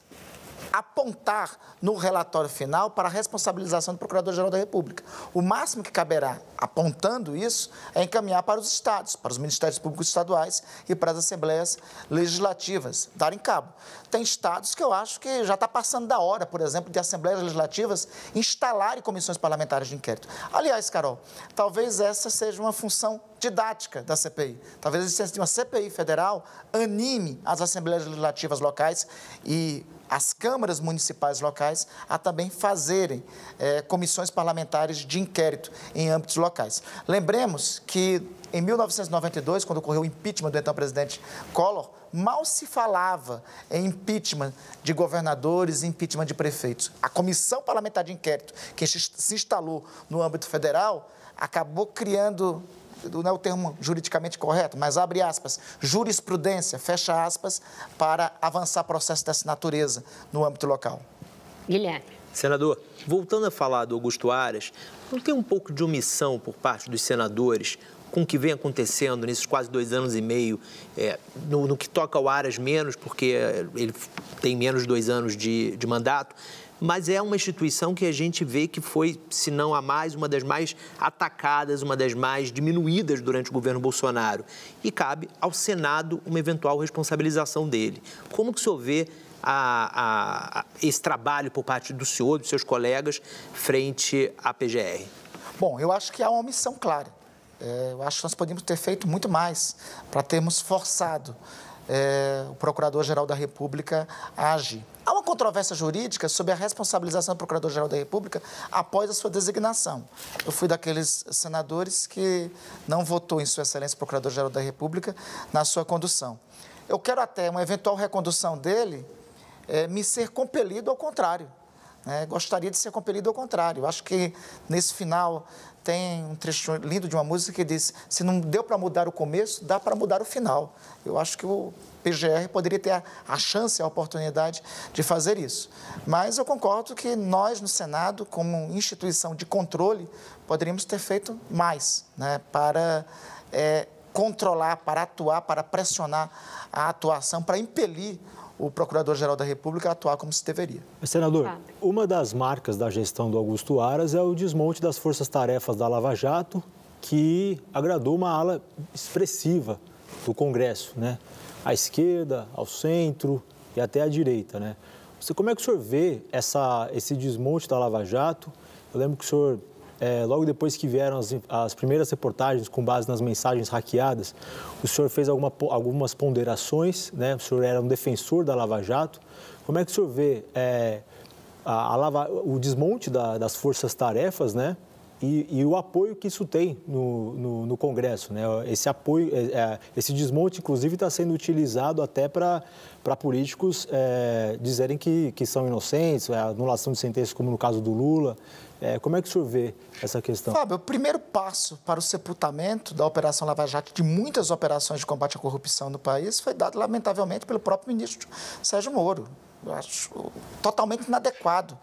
Speaker 3: apontar no relatório final para a responsabilização do Procurador-Geral da República. O máximo que caberá, apontando isso, é encaminhar para os estados, para os ministérios públicos estaduais e para as assembleias legislativas darem cabo. Tem estados que eu acho que já está passando da hora, por exemplo, de assembleias legislativas instalarem comissões parlamentares de inquérito. Aliás, Carol, talvez essa seja uma função didática da CPI. Talvez a existência de uma CPI federal anime as assembleias legislativas locais e as câmaras municipais locais a também fazerem é, comissões parlamentares de inquérito em âmbitos locais. Lembremos que em 1992, quando ocorreu o impeachment do então presidente Collor, mal se falava em impeachment de governadores e impeachment de prefeitos. A comissão parlamentar de inquérito que se instalou no âmbito federal acabou criando não é o termo juridicamente correto, mas abre aspas, jurisprudência, fecha aspas, para avançar processo dessa natureza no âmbito local.
Speaker 1: Guilherme.
Speaker 6: Senador, voltando a falar do Augusto Aras, não tem um pouco de omissão por parte dos senadores com o que vem acontecendo nesses quase dois anos e meio, é, no, no, que toca ao Aras menos, porque ele tem menos de dois anos de, de mandato, mas é uma instituição que a gente vê que foi, se não a mais, uma das mais atacadas, uma das mais diminuídas durante o governo Bolsonaro. E cabe ao Senado uma eventual responsabilização dele. Como que o senhor vê a, a, a esse trabalho por parte do senhor, dos seus colegas, frente à PGR?
Speaker 3: Bom, eu acho que há uma omissão clara. É, eu acho que nós podíamos ter feito muito mais para termos forçado é, o Procurador-Geral da República a agir. Há uma controvérsia jurídica sobre a responsabilização do Procurador-Geral da República após a sua designação. Eu fui daqueles senadores que não votou em Sua Excelência Procurador-Geral da República na sua condução. Eu quero até uma eventual recondução dele é, me ser compelido ao contrário. Né? Gostaria de ser compelido ao contrário. Acho que nesse final tem um trecho lindo de uma música que diz: se não deu para mudar o começo, dá para mudar o final. Eu acho que o PGR poderia ter a, a, chance, a oportunidade de fazer isso. Mas eu concordo que nós, no Senado, como instituição de controle, poderíamos ter feito mais né, para é, controlar, para atuar, para pressionar a atuação, para impelir o Procurador-Geral da República atuar como se deveria.
Speaker 4: Senador, ah. uma das marcas da gestão do Augusto Aras é o desmonte das forças-tarefas da Lava Jato, que agradou uma ala expressiva do Congresso, né? À esquerda, ao centro e até à direita, né? Você, como é que o senhor vê essa, esse desmonte da Lava Jato? Eu lembro que o senhor é, logo depois que vieram as, as, primeiras reportagens com base nas mensagens hackeadas, o senhor fez alguma, algumas ponderações, né? o senhor era um defensor da Lava Jato. Como é que o senhor vê é, a, a lava, o desmonte da, das forças-tarefas, né? E, e, o apoio que isso tem no, no, no Congresso. Né? Esse apoio, é, é esse desmonte, inclusive, está sendo utilizado até para políticos é, dizerem que, que são inocentes, anulação de sentenças, como no caso do Lula. É, como é que o senhor vê essa questão?
Speaker 3: Fábio, o primeiro passo para o sepultamento da Operação Lava Jato, de muitas operações de combate à corrupção no país, foi dado, lamentavelmente, pelo próprio ministro Sérgio Moro. Eu acho totalmente inadequado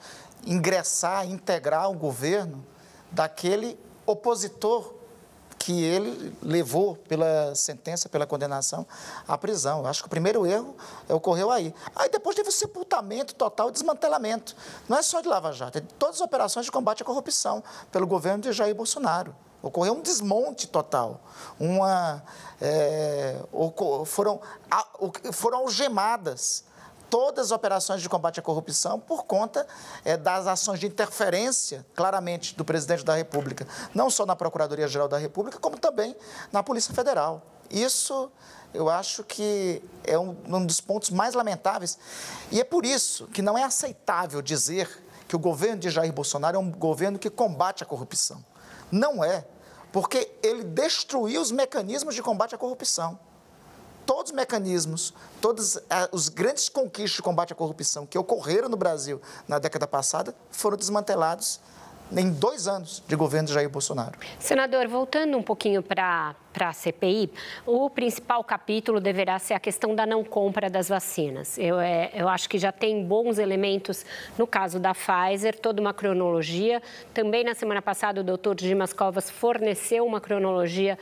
Speaker 3: ingressar, integrar o governo daquele opositor que ele levou pela sentença, pela condenação à prisão. Acho que o primeiro erro ocorreu aí. Aí depois teve o sepultamento total, o desmantelamento. Não é só de Lava Jato, é de todas as operações de combate à corrupção pelo governo de Jair Bolsonaro. Ocorreu um desmonte total. Uma, é, foram, foram algemadas todas as operações de combate à corrupção por conta é, das ações de interferência, claramente, do presidente da República, não só na Procuradoria-Geral da República, como também na Polícia Federal. Isso eu acho que é um, um dos pontos mais lamentáveis. E é por isso que não é aceitável dizer que o governo de Jair Bolsonaro é um governo que combate a corrupção. Não é, porque ele destruiu os mecanismos de combate à corrupção todos os mecanismos, todos uh, os grandes conquistas de combate à corrupção que ocorreram no Brasil na década passada foram desmantelados em dois anos de governo de Jair Bolsonaro.
Speaker 1: Senador, voltando um pouquinho para a CPI, o principal capítulo deverá ser a questão da não compra das vacinas. Eu, é, eu acho que já tem bons elementos no caso da Pfizer, toda uma cronologia. Também na semana passada, o doutor Dimas Covas forneceu uma cronologia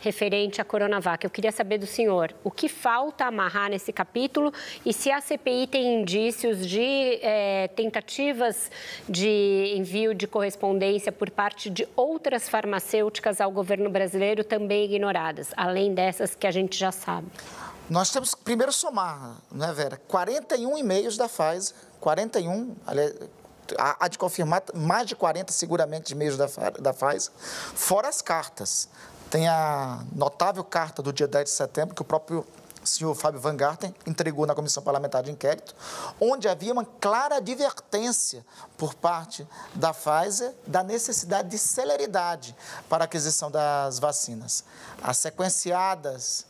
Speaker 1: referente à Coronavac. Eu queria saber do senhor o que falta amarrar nesse capítulo e se a CPI tem indícios de é, tentativas de envio de correspondência por parte de outras farmacêuticas ao governo brasileiro também ignoradas, além dessas que a gente já sabe.
Speaker 3: Nós temos que primeiro somar, né, Vera? 41 e-mails da Pfizer, 41, aliás, há de confirmar mais de 40 seguramente de e-mails da, da Pfizer, fora as cartas. Tem a notável carta do dia 10 de setembro, que o próprio senhor Fábio Van Garten entregou na Comissão Parlamentar de Inquérito, onde havia uma clara advertência por parte da Pfizer da necessidade de celeridade para a aquisição das vacinas. As sequenciadas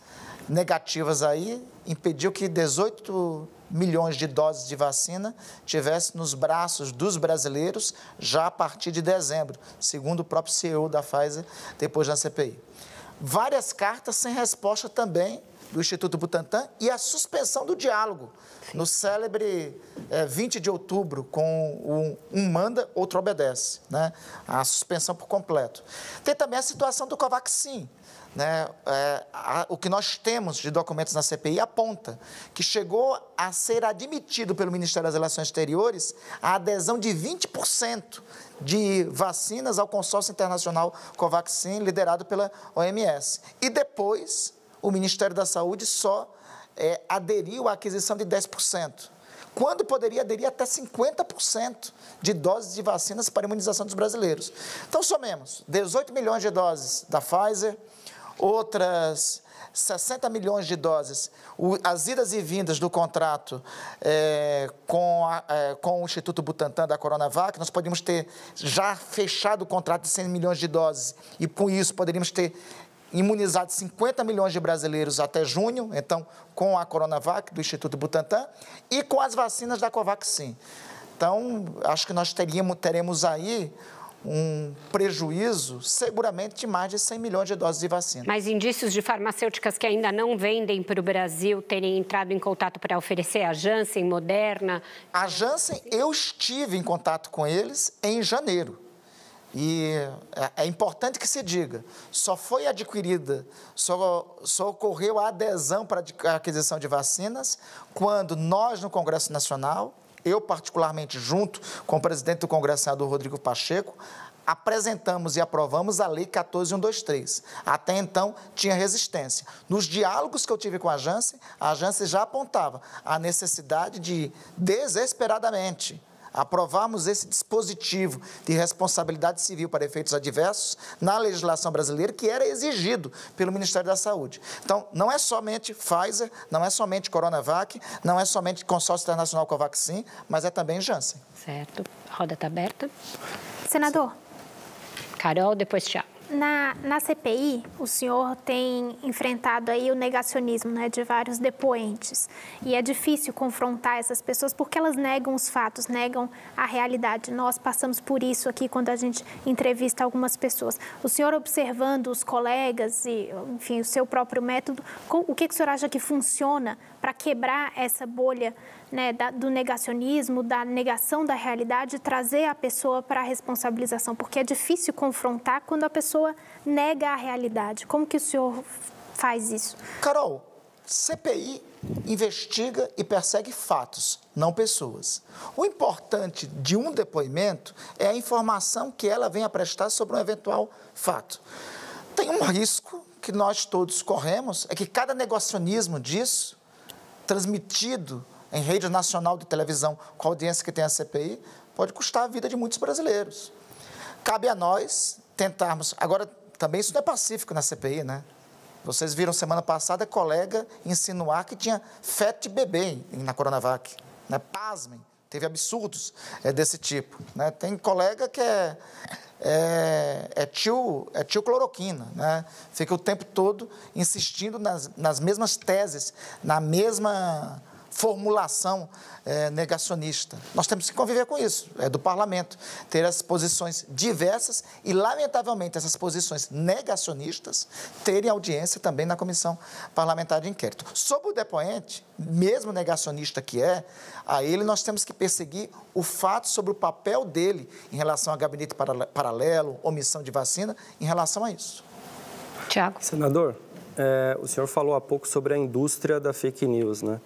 Speaker 3: negativas aí impediu que 18 milhões de doses de vacina tivesse nos braços dos brasileiros já a partir de dezembro, segundo o próprio CEO da Pfizer depois da CPI várias cartas sem resposta também do Instituto Butantan e a suspensão do diálogo no célebre é, 20 de outubro com um, um, manda, outro obedece, né? a suspensão por completo. Tem também a situação do Covaxin, né, é, a, o que nós temos de documentos na CPI aponta que chegou a ser admitido pelo Ministério das Relações Exteriores a adesão de 20% de vacinas ao consórcio internacional Covaxin, liderado pela OMS. E depois, o Ministério da Saúde só é, aderiu à aquisição de 10% quando poderia aderir até 50% de doses de vacinas para imunização dos brasileiros. Então, somemos 18 milhões de doses da Pfizer, outras 60 milhões de doses. O, as idas e vindas do contrato é, com, a, é, com o Instituto Butantan da Coronavac, nós poderíamos ter já fechado o contrato de 100 milhões de doses e, com isso, poderíamos ter imunizado 50 milhões de brasileiros até junho, então, com a Coronavac do Instituto Butantan e com as vacinas da Covaxin. Então, acho que nós teríamos, teremos aí um prejuízo seguramente de mais de 100 milhões de doses de vacina.
Speaker 1: Mas indícios de farmacêuticas que ainda não vendem para o Brasil terem entrado em contato para oferecer a Janssen, Moderna?
Speaker 3: A Janssen, eu estive em contato com eles em janeiro. e é, é, importante que se diga, só foi adquirida, só, só ocorreu a adesão para a aquisição de vacinas quando nós, no Congresso Nacional, eu particularmente junto com o presidente do Congresso, senador Rodrigo Pacheco, apresentamos e aprovamos a Lei 14123. Até então, tinha resistência. Nos diálogos que eu tive com a Janssen, a Janssen já apontava a necessidade de, desesperadamente, aprovarmos esse dispositivo de responsabilidade civil para efeitos adversos na legislação brasileira que era exigido pelo Ministério da Saúde. Então, não é somente Pfizer, não é somente Coronavac, não é somente consórcio internacional Covaxin, mas é também Janssen.
Speaker 1: Certo. A roda está aberta.
Speaker 5: Senador.
Speaker 1: Carol, depois Tiago.
Speaker 5: Na, na CPI, o senhor tem enfrentado aí o negacionismo né, de vários depoentes. E é difícil confrontar essas pessoas porque elas negam os fatos, negam a realidade. Nós passamos por isso aqui quando a gente entrevista algumas pessoas. O senhor observando os colegas e, enfim, o seu próprio método, o que, que o senhor acha que funciona para quebrar essa bolha né, da, do negacionismo, da negação da realidade, trazer a pessoa para a responsabilização, porque é difícil confrontar quando a pessoa nega a realidade. Como que o senhor faz isso?
Speaker 3: Carol, CPI investiga e persegue fatos, não pessoas. O importante de um depoimento é a informação que ela vem a prestar sobre um eventual fato. Tem um risco que nós todos corremos, é que cada negacionismo disso, transmitido em rede nacional de televisão com a audiência que tem a CPI, pode custar a vida de muitos brasileiros. Cabe a nós tentarmos. Agora, também isso não é pacífico na CPI, né? Vocês viram semana passada colega insinuar que tinha feto de bebê na Coronavac. Né? Pasmem, teve absurdos é, desse tipo. Né? Tem colega que é, é, é, tio, é tio cloroquina, né? fica o tempo todo insistindo nas, nas mesmas teses, na mesma formulação é, negacionista. Nós temos que conviver com isso, é do parlamento, ter as posições diversas e, lamentavelmente, essas posições negacionistas terem audiência também na comissão parlamentar de inquérito. Sobre o depoente, mesmo negacionista que é, a ele nós temos que perseguir o fato sobre o papel dele em relação a gabinete paralelo, omissão de vacina, em relação a isso.
Speaker 1: Tiago.
Speaker 8: Senador, é, o senhor falou há pouco sobre a indústria da fake news, né?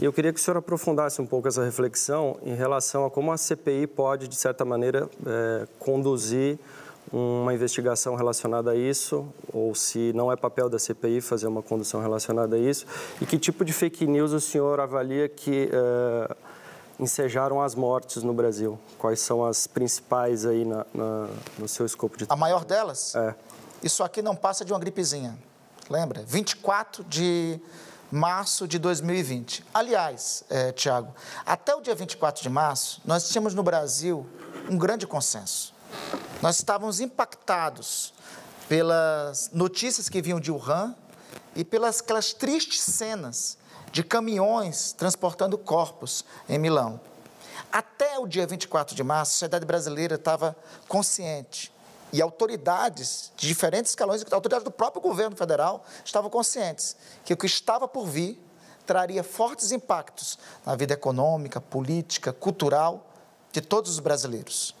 Speaker 8: E eu queria que o senhor aprofundasse um pouco essa reflexão em relação a como a CPI pode, de certa maneira, é, conduzir uma investigação relacionada a isso, ou se não é papel da CPI fazer uma condução relacionada a isso, e que tipo de fake news o senhor avalia que é, ensejaram as mortes no Brasil? Quais são as principais aí na, na, no seu escopo de...
Speaker 3: A maior delas?
Speaker 8: É.
Speaker 3: Isso aqui não passa de uma gripezinha, lembra? 24 de março de 2020. Aliás, é, Tiago, até o dia 24 de março, nós tínhamos no Brasil um grande consenso. Nós estávamos impactados pelas notícias que vinham de Wuhan e pelas aquelas tristes cenas de caminhões transportando corpos em Milão. Até o dia 24 de março, a sociedade brasileira estava consciente e autoridades de diferentes escalões, autoridades do próprio governo federal, estavam conscientes que o que estava por vir traria fortes impactos na vida econômica, política, cultural de todos os brasileiros.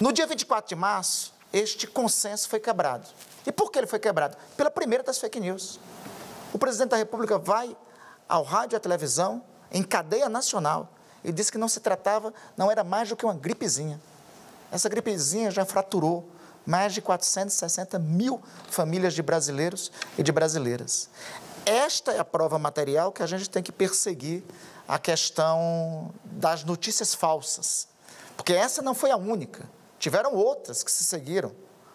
Speaker 3: No dia 24 de março, este consenso foi quebrado. E por que ele foi quebrado? Pela primeira das fake news. O presidente da República vai ao rádio e à televisão, em cadeia nacional, e disse que não se tratava, não era mais do que uma gripezinha. Essa gripezinha já fraturou mais de 460 mil famílias de brasileiros e de brasileiras. Esta é a prova material que a gente tem que perseguir a questão das notícias falsas. Porque essa não foi a única. Tiveram outras que se seguiram.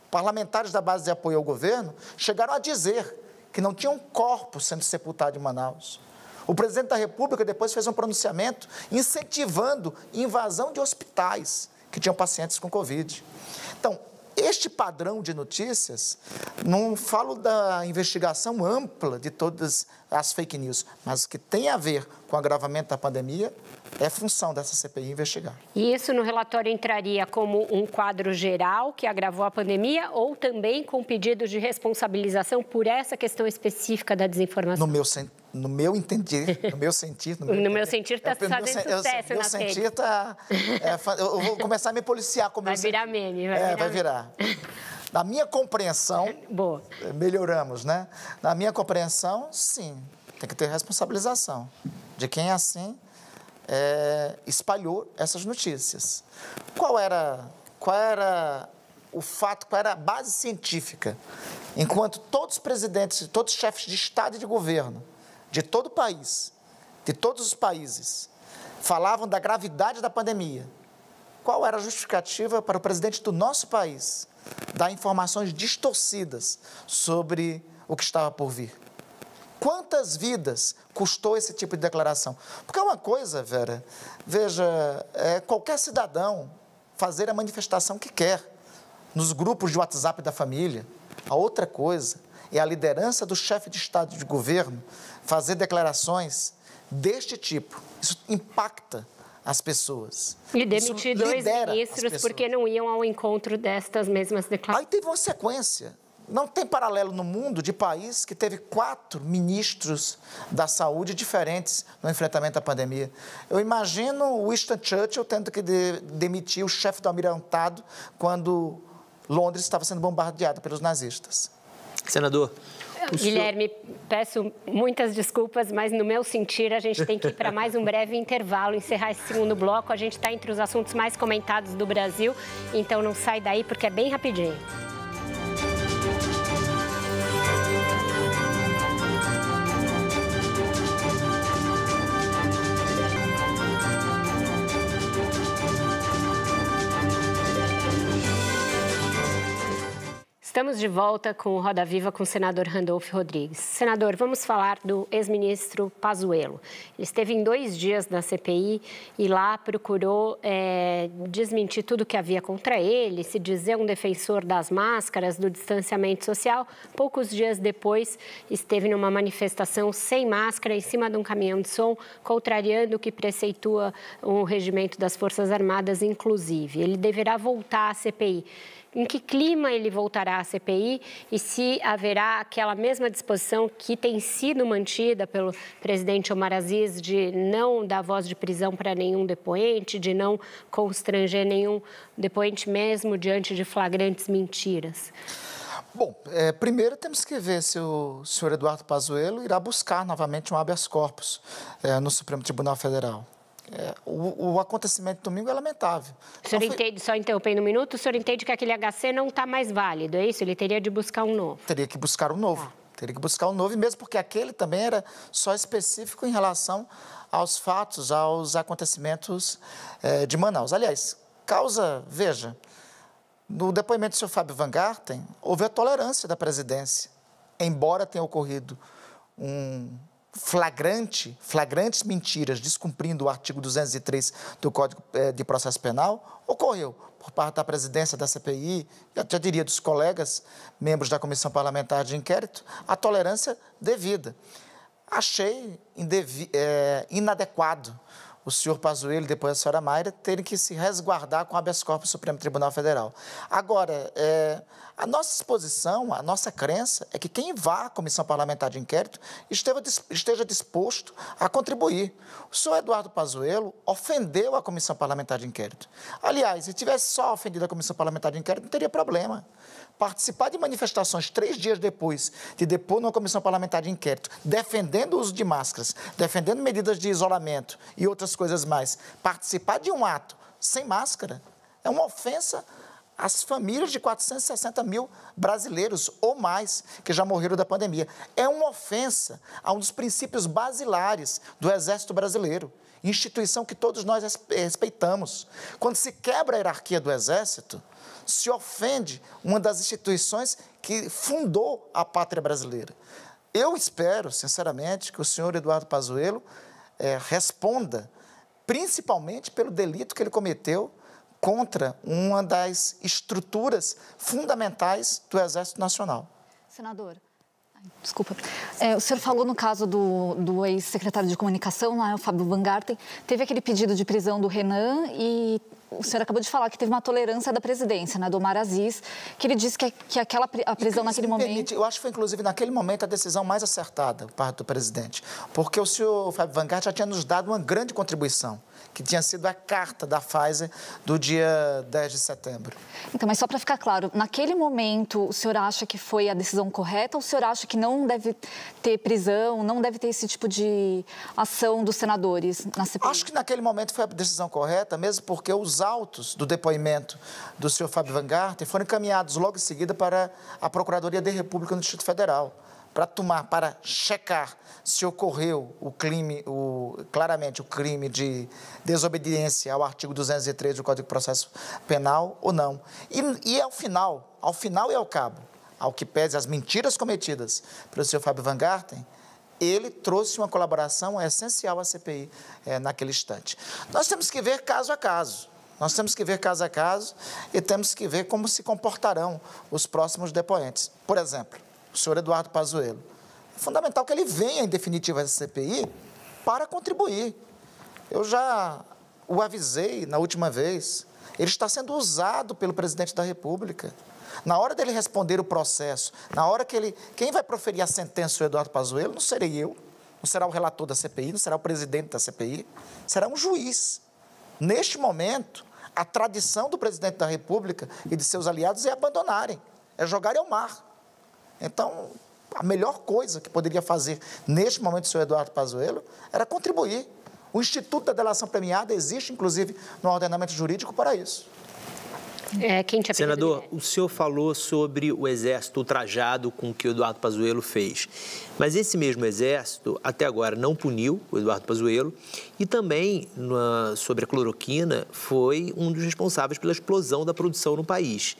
Speaker 3: Parlamentares da base de apoio ao governo chegaram a dizer que não tinham corpo sendo sepultado em Manaus. O presidente da República depois fez um pronunciamento incentivando invasão de hospitais que tinham pacientes com Covid. Então, este padrão de notícias, não falo da investigação ampla de todas as fake news, mas que tem a ver com o agravamento da pandemia, é função dessa CPI investigar.
Speaker 1: E isso no relatório entraria como um quadro geral que agravou a pandemia ou também com pedidos de responsabilização por essa questão específica da desinformação?
Speaker 3: No meu, no meu entender, no meu sentir...
Speaker 1: No meu, no meu sentir está fazendo
Speaker 3: meu,
Speaker 1: sucesso
Speaker 3: eu, meu sentir está... É, eu vou começar a me policiar. Com
Speaker 1: vai virar meme. Vai
Speaker 3: é,
Speaker 1: virar
Speaker 3: vai virar. Na minha compreensão,
Speaker 1: Boa.
Speaker 3: melhoramos, né? Na minha compreensão, sim, tem que ter responsabilização de quem assim é, espalhou essas notícias. Qual era, qual era o fato, qual era a base científica? Enquanto todos os presidentes, todos os chefes de Estado e de governo de todo o país, de todos os países, falavam da gravidade da pandemia, qual era a justificativa para o presidente do nosso país dar informações distorcidas sobre o que estava por vir? Quantas vidas custou esse tipo de declaração? Porque é uma coisa, Vera, veja, é, qualquer cidadão fazer a manifestação que quer nos grupos de WhatsApp da família. A outra coisa é a liderança do chefe de Estado e de governo fazer declarações deste tipo. Isso impacta as pessoas.
Speaker 1: E demitir dois ministros porque não iam ao encontro destas mesmas declarações.
Speaker 3: Aí teve uma sequência. Não tem paralelo no mundo de país que teve quatro ministros da saúde diferentes no enfrentamento à pandemia. Eu imagino Winston Churchill tendo que de, demitir o chefe do almirantado quando Londres estava sendo bombardeada pelos nazistas.
Speaker 6: Senador,
Speaker 1: Guilherme, peço muitas desculpas, mas no meu sentir a gente tem que ir para mais um breve intervalo, encerrar esse segundo bloco. A gente está entre os assuntos mais comentados do Brasil, então não sai daí porque é bem rapidinho. Estamos de volta com o Roda Viva com o senador Randolph Rodrigues. Senador, vamos falar do ex-ministro Pazuello. Ele esteve em dois dias na CPI e lá procurou é, desmentir tudo que havia contra ele, se dizer um defensor das máscaras, do distanciamento social. Poucos dias depois, esteve numa manifestação sem máscara em cima de um caminhão de som, contrariando o que preceitua o regimento das Forças Armadas, inclusive. Ele deverá voltar à CPI em que clima ele voltará à CPI e se haverá aquela mesma disposição que tem sido mantida pelo presidente Omar Aziz de não dar voz de prisão para nenhum depoente, de não constranger nenhum depoente mesmo diante de flagrantes mentiras.
Speaker 3: Bom, é, primeiro temos que ver se o senhor Eduardo Pazuello irá buscar novamente um habeas corpus é, no Supremo Tribunal Federal. É, o, o, acontecimento domingo é lamentável.
Speaker 1: O senhor foi... entende, só interrompendo um minuto, o senhor entende que aquele HC não está mais válido, é isso? Ele teria de buscar um novo?
Speaker 3: Teria que buscar um novo. Ah. Teria que buscar um novo, mesmo porque aquele também era só específico em relação aos fatos, aos acontecimentos é, de Manaus. Aliás, causa, veja, no depoimento do senhor Fábio Van Garten, houve a tolerância da presidência, embora tenha ocorrido um flagrante, flagrantes mentiras, descumprindo o artigo 203 do Código eh, de Processo Penal, ocorreu por parte da presidência da CPI, eu já diria dos colegas, membros da Comissão Parlamentar de Inquérito, a tolerância devida. Achei é, inadequado o senhor Pazuello depois a senhora Mayra terem que se resguardar com habeas corpus Supremo Tribunal Federal. Agora, é, a nossa exposição, a nossa crença é que quem vá à Comissão Parlamentar de Inquérito esteja, esteja disposto a contribuir. O senhor Eduardo Pazuello ofendeu a Comissão Parlamentar de Inquérito. Aliás, se tivesse só ofendido a Comissão Parlamentar de Inquérito, não teria problema participar de manifestações três dias depois de depor numa comissão parlamentar de inquérito, defendendo o uso de máscaras, defendendo medidas de isolamento e outras coisas mais, participar de um ato sem máscara é uma ofensa às famílias de 460 mil brasileiros ou mais que já morreram da pandemia. É uma ofensa a um dos princípios basilares do Exército Brasileiro, instituição que todos nós respeitamos. Quando se quebra a hierarquia do Exército, se ofende uma das instituições que fundou a pátria brasileira. Eu espero, sinceramente, que o senhor Eduardo Pazuello é, responda, principalmente pelo delito que ele cometeu contra uma das estruturas fundamentais do Exército Nacional.
Speaker 7: Senador, Desculpa. É, o senhor falou no caso do, do ex-secretário de comunicação, lá, o Fábio Van Garten, teve aquele pedido de prisão do Renan e o senhor acabou de falar que teve uma tolerância da presidência, né, do Omar Aziz, que ele disse que, que aquela a prisão naquele momento... Permite,
Speaker 3: eu acho que foi, inclusive, naquele momento, a decisão mais acertada por parte do presidente, porque o senhor Fábio Van Garten já tinha nos dado uma grande contribuição que tinha sido a carta da Pfizer do dia 10 de setembro.
Speaker 7: Então, mas só para ficar claro, naquele momento o senhor acha que foi a decisão correta ou o senhor acha que não deve ter prisão, não deve ter esse tipo de ação dos senadores na CPI?
Speaker 3: Acho que naquele momento foi a decisão correta, mesmo porque os autos do depoimento do senhor Fábio Van Garten foram encaminhados logo em seguida para a Procuradoria da República no Distrito Federal para tomar, para checar se ocorreu o crime, o, claramente o crime de desobediência ao artigo 203 do Código de Processo Penal ou não. E, e ao final, ao final e ao cabo, ao que pese as mentiras cometidas pelo senhor Fábio Van Garten, ele trouxe uma colaboração essencial à CPI é, eh, naquele instante. Nós temos que ver caso a caso. Nós temos que ver caso a caso e temos que ver como se comportarão os próximos depoentes. Por exemplo, o senhor Eduardo Pazuello. É fundamental que ele venha, em definitiva, essa CPI para contribuir. Eu já o avisei na última vez, ele está sendo usado pelo presidente da República. Na hora dele responder o processo, na hora que ele. Quem vai proferir a sentença, o Eduardo Pazuello, não serei eu, não será o relator da CPI, não será o presidente da CPI, será um juiz. Neste momento, a tradição do presidente da República e de seus aliados é abandonarem, é jogarem ao mar. Então, a melhor coisa que poderia fazer neste momento o senhor Eduardo Pazuello era contribuir. O Instituto da Delação Premiada existe, inclusive, no ordenamento jurídico para isso.
Speaker 6: É, quem tinha Senador, o senhor falou sobre o exército ultrajado com que o Eduardo Pazuello fez. Mas esse mesmo exército, até agora, não puniu o Eduardo Pazuello e também, sobre a cloroquina, foi um dos responsáveis pela explosão da produção no país.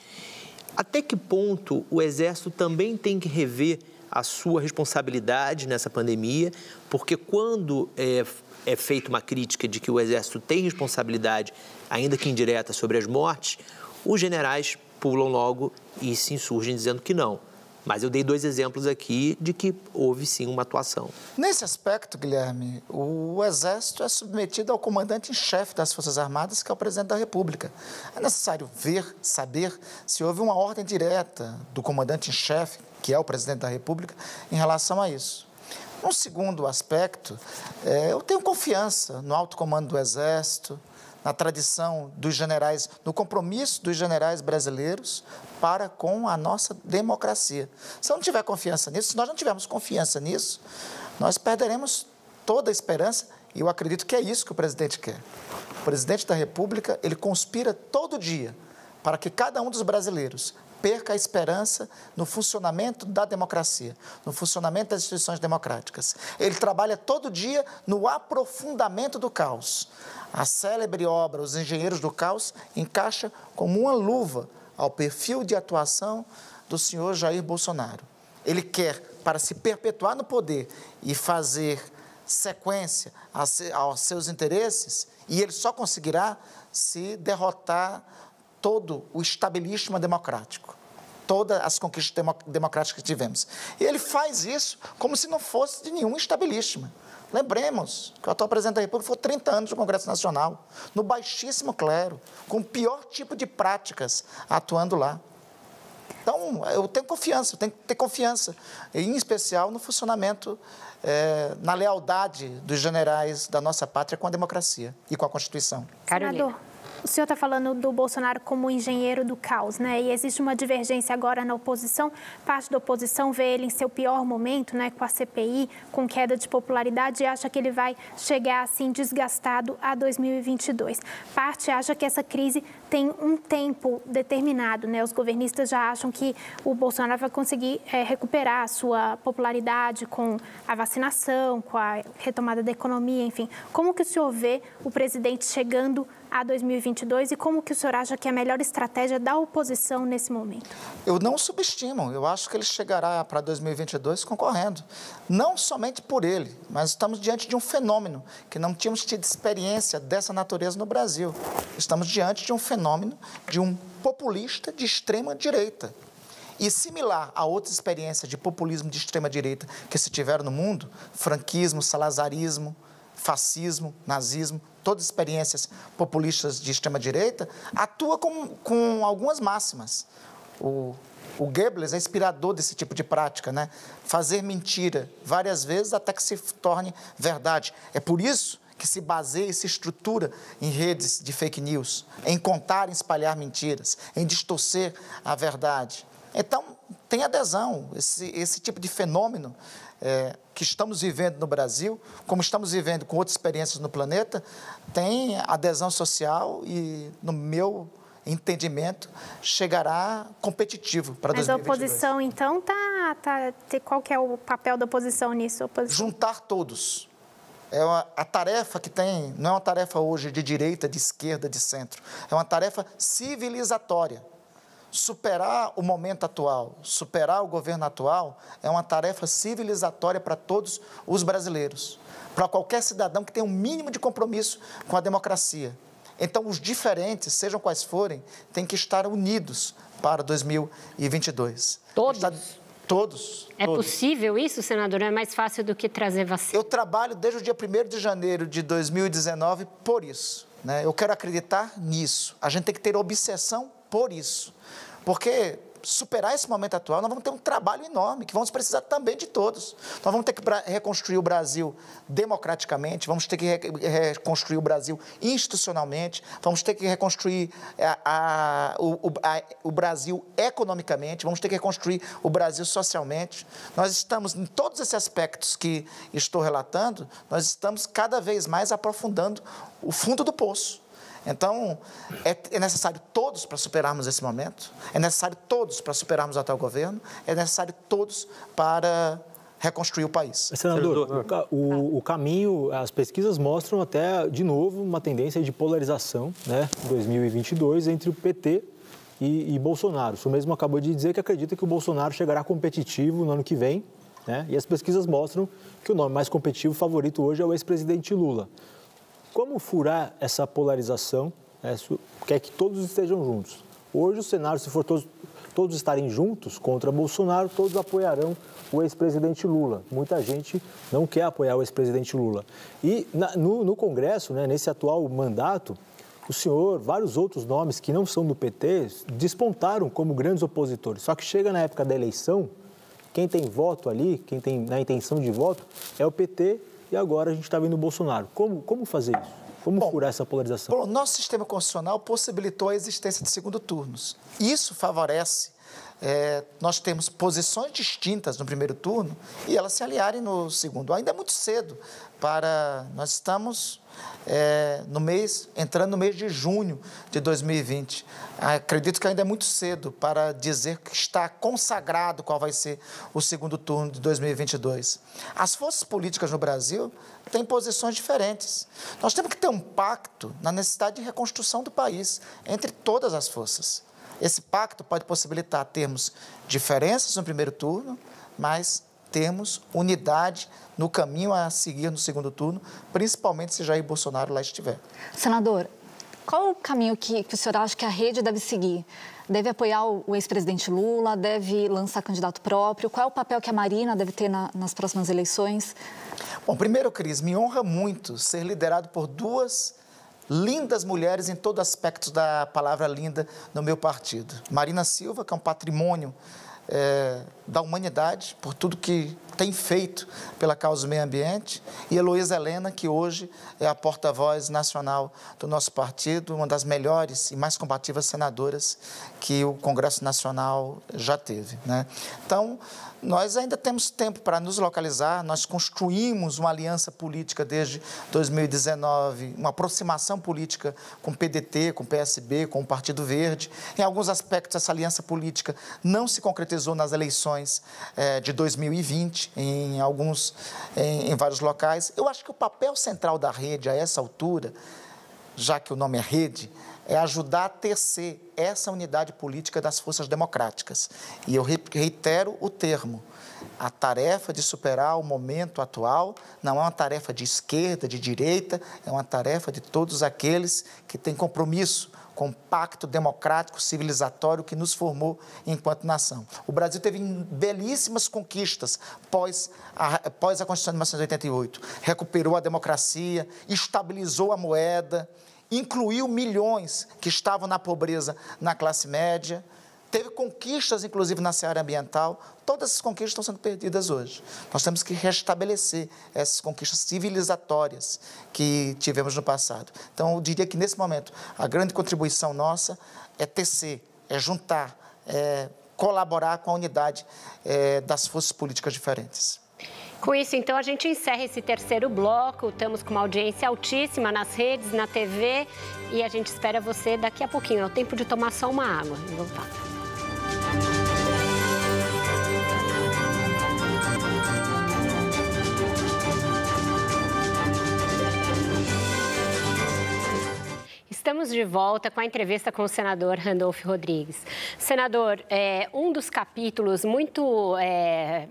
Speaker 6: Até que ponto o Exército também tem que rever a sua responsabilidade nessa pandemia? Porque quando é, é feita uma crítica de que o Exército tem responsabilidade, ainda que indireta, sobre as mortes, os generais pulam logo e se insurgem dizendo que não. Mas eu dei dois exemplos aqui de que houve sim uma atuação.
Speaker 3: Nesse aspecto, Guilherme, o Exército é submetido ao comandante em chefe das Forças Armadas, que é o presidente da República. É necessário ver, saber se houve uma ordem direta do comandante em chefe, que é o presidente da República, em relação a isso. Um segundo aspecto, é, eu tenho confiança no alto comando do Exército, na tradição dos generais, no compromisso dos generais brasileiros para com a nossa democracia. Se eu não tiver confiança nisso, se nós não tivermos confiança nisso, nós perderemos toda a esperança e eu acredito que é isso que o presidente quer. O presidente da República, ele conspira todo dia para que cada um dos brasileiros perca a esperança no funcionamento da democracia, no funcionamento das instituições democráticas. Ele trabalha todo dia no aprofundamento do caos. A célebre obra Os Engenheiros do Caos encaixa como uma luva ao perfil de atuação do senhor Jair Bolsonaro. Ele quer, para se perpetuar no poder e fazer sequência aos seus interesses, e ele só conseguirá se derrotar todo o estabelismo democrático, todas as conquistas democráticas que tivemos. E ele faz isso como se não fosse de nenhum estabelismo. Lembremos que o atual presidente da República foi 30 anos no Congresso Nacional, no baixíssimo clero, com o pior tipo de práticas atuando lá. Então, eu tenho confiança, eu tenho que ter confiança, em especial no funcionamento, é, na lealdade dos generais da nossa pátria com a democracia e com a Constituição.
Speaker 5: Senador, o senhor está falando do Bolsonaro como engenheiro do caos, né? E existe uma divergência agora na oposição. Parte da oposição vê ele em seu pior momento, né? Com a CPI, com queda de popularidade e acha que ele vai chegar assim desgastado a 2022. Parte acha que essa crise tem um tempo determinado, né? Os governistas já acham que o Bolsonaro vai conseguir é, recuperar a sua popularidade com a vacinação, com a retomada da economia, enfim. Como que o senhor vê o presidente chegando a 2022 e como que o senhor acha que é a melhor estratégia da oposição nesse momento?
Speaker 3: Eu não subestimo, eu acho que ele chegará para 2022 concorrendo. Não somente por ele, mas estamos diante de um fenômeno que não tínhamos tido experiência dessa natureza no Brasil. Estamos diante de um fenômeno de um populista de extrema direita. E similar a outras experiências de populismo de extrema-direita que se tiveram no mundo, franquismo, salazarismo, fascismo, nazismo, todas experiências populistas de extrema-direita, atua com, com algumas máximas. O, o Goebbels é inspirador desse tipo de prática, né? Fazer mentira várias vezes até que se torne verdade. É por isso que se baseia e se estrutura em redes de fake news, em contar e espalhar mentiras, em distorcer a verdade. Então, tem adesão. Esse, esse tipo de fenômeno é, que estamos vivendo no Brasil, como estamos vivendo com outras experiências no planeta, tem adesão social e, no meu entendimento, chegará competitivo para Mas 2022. Mas a
Speaker 5: oposição, então, tá, tá, qual que é o papel da oposição nisso? Oposição?
Speaker 3: Juntar todos. É uma, a tarefa que tem, não é uma tarefa hoje de direita, de esquerda, de centro. É uma tarefa civilizatória superar o momento atual, superar o governo atual, é uma tarefa civilizatória para todos os brasileiros, para qualquer cidadão que tenha um mínimo de compromisso com a democracia. Então, os diferentes, sejam quais forem, têm que estar unidos para 2022.
Speaker 1: Todos?
Speaker 3: Todos.
Speaker 1: É
Speaker 3: todos.
Speaker 1: possível isso, senador? É mais fácil do que trazer vacina?
Speaker 3: Eu trabalho desde o dia 1 de janeiro de 2019 por isso. Né? Eu quero acreditar nisso. A gente tem que ter obsessão por isso. Porque superar esse momento atual, nós vamos ter um trabalho enorme, que vamos precisar também de todos. Nós vamos ter que reconstruir o Brasil democraticamente, vamos ter que reconstruir o Brasil institucionalmente, vamos ter que reconstruir a, a, o, a, o Brasil economicamente, vamos ter que reconstruir o Brasil socialmente. Nós estamos, em todos esses aspectos que estou relatando, nós estamos cada vez mais aprofundando o fundo do poço. Então, é, é necessário todos para superarmos esse momento, é necessário todos para superarmos o atual governo, é necessário todos para reconstruir o país.
Speaker 4: Senador, o, o, caminho, as pesquisas mostram até, de novo, uma tendência de polarização, né, em 2022, entre o PT e, e Bolsonaro. O mesmo acabou de dizer que acredita que o Bolsonaro chegará competitivo no ano que vem, né, e as pesquisas mostram que o nome mais competitivo favorito hoje é o ex-presidente Lula. Como furar essa polarização? Né? Quer que todos estejam juntos. Hoje o cenário, se for todos, todos estarem juntos contra Bolsonaro, todos apoiarão o ex-presidente Lula. Muita gente não quer apoiar o ex-presidente Lula. E na, no, no, Congresso, né, nesse atual mandato, o senhor, vários outros nomes que não são do PT, despontaram como grandes opositores. Só que chega na época da eleição, quem tem voto ali, quem tem na intenção de voto, é o PT e agora a gente está vendo o Bolsonaro. Como, como fazer isso? Como Bom, furar essa polarização?
Speaker 3: Bom, nosso sistema constitucional possibilitou a existência de segundo turnos. Isso favorece é, nós temos posições distintas no primeiro turno e elas se aliarem no segundo. Ainda é muito cedo para. Nós estamos é, no mês, entrando no mês de junho de 2020. Acredito que ainda é muito cedo para dizer que está consagrado qual vai ser o segundo turno de 2022. As forças políticas no Brasil têm posições diferentes. Nós temos que ter um pacto na necessidade de reconstrução do país entre todas as forças. Esse pacto pode possibilitar termos diferenças no primeiro turno, mas termos unidade no caminho a seguir no segundo turno, principalmente se Jair Bolsonaro lá estiver.
Speaker 7: Senador, qual o caminho que, que o senhor acha que a rede deve seguir? Deve apoiar o ex-presidente Lula? Deve lançar candidato próprio? Qual é o papel que a Marina deve ter na, nas próximas eleições?
Speaker 3: Bom, primeiro, Cris, me honra muito ser liderado por duas lindas mulheres em todo aspecto da palavra linda no meu partido. Marina Silva, que é um patrimônio é, da humanidade, por tudo que tem feito pela causa do meio ambiente, e Heloísa Helena, que hoje é a porta-voz nacional do nosso partido, uma das melhores e mais combativas senadoras que o Congresso Nacional já teve. Né? Então, nós ainda temos tempo para nos localizar, nós construímos uma aliança política desde 2019, uma aproximação política com o PDT, com o PSB, com o Partido Verde. Em alguns aspectos, essa aliança política não se concretizou nas eleições eh, de 2020, em alguns, em, em vários locais. Eu acho que o papel central da rede a essa altura, já que o nome é rede, é ajudar a tecer essa unidade política das forças democráticas. E eu reitero o termo. A tarefa de superar o momento atual não é uma tarefa de esquerda, de direita, é uma tarefa de todos aqueles que têm compromisso com o pacto democrático, civilizatório que nos formou enquanto nação. O Brasil teve belíssimas conquistas pós a, pós a Constituição de 1988. Recuperou a democracia, estabilizou a moeda, incluiu milhões que estavam na pobreza na classe média teve conquistas, inclusive na área ambiental. Todas essas conquistas estão sendo perdidas hoje. Nós temos que restabelecer essas conquistas civilizatórias que tivemos no passado. Então, eu diria que nesse momento a grande contribuição nossa é tecer, é juntar, é colaborar com a unidade é, das forças políticas diferentes.
Speaker 1: Com isso, então, a gente encerra esse terceiro bloco. Estamos com uma audiência altíssima nas redes, na TV e a gente espera você daqui a pouquinho. É o tempo de tomar só uma água e voltar. Estamos de volta com a entrevista com o senador Randolph Rodrigues. Senador, é, um dos capítulos muito é,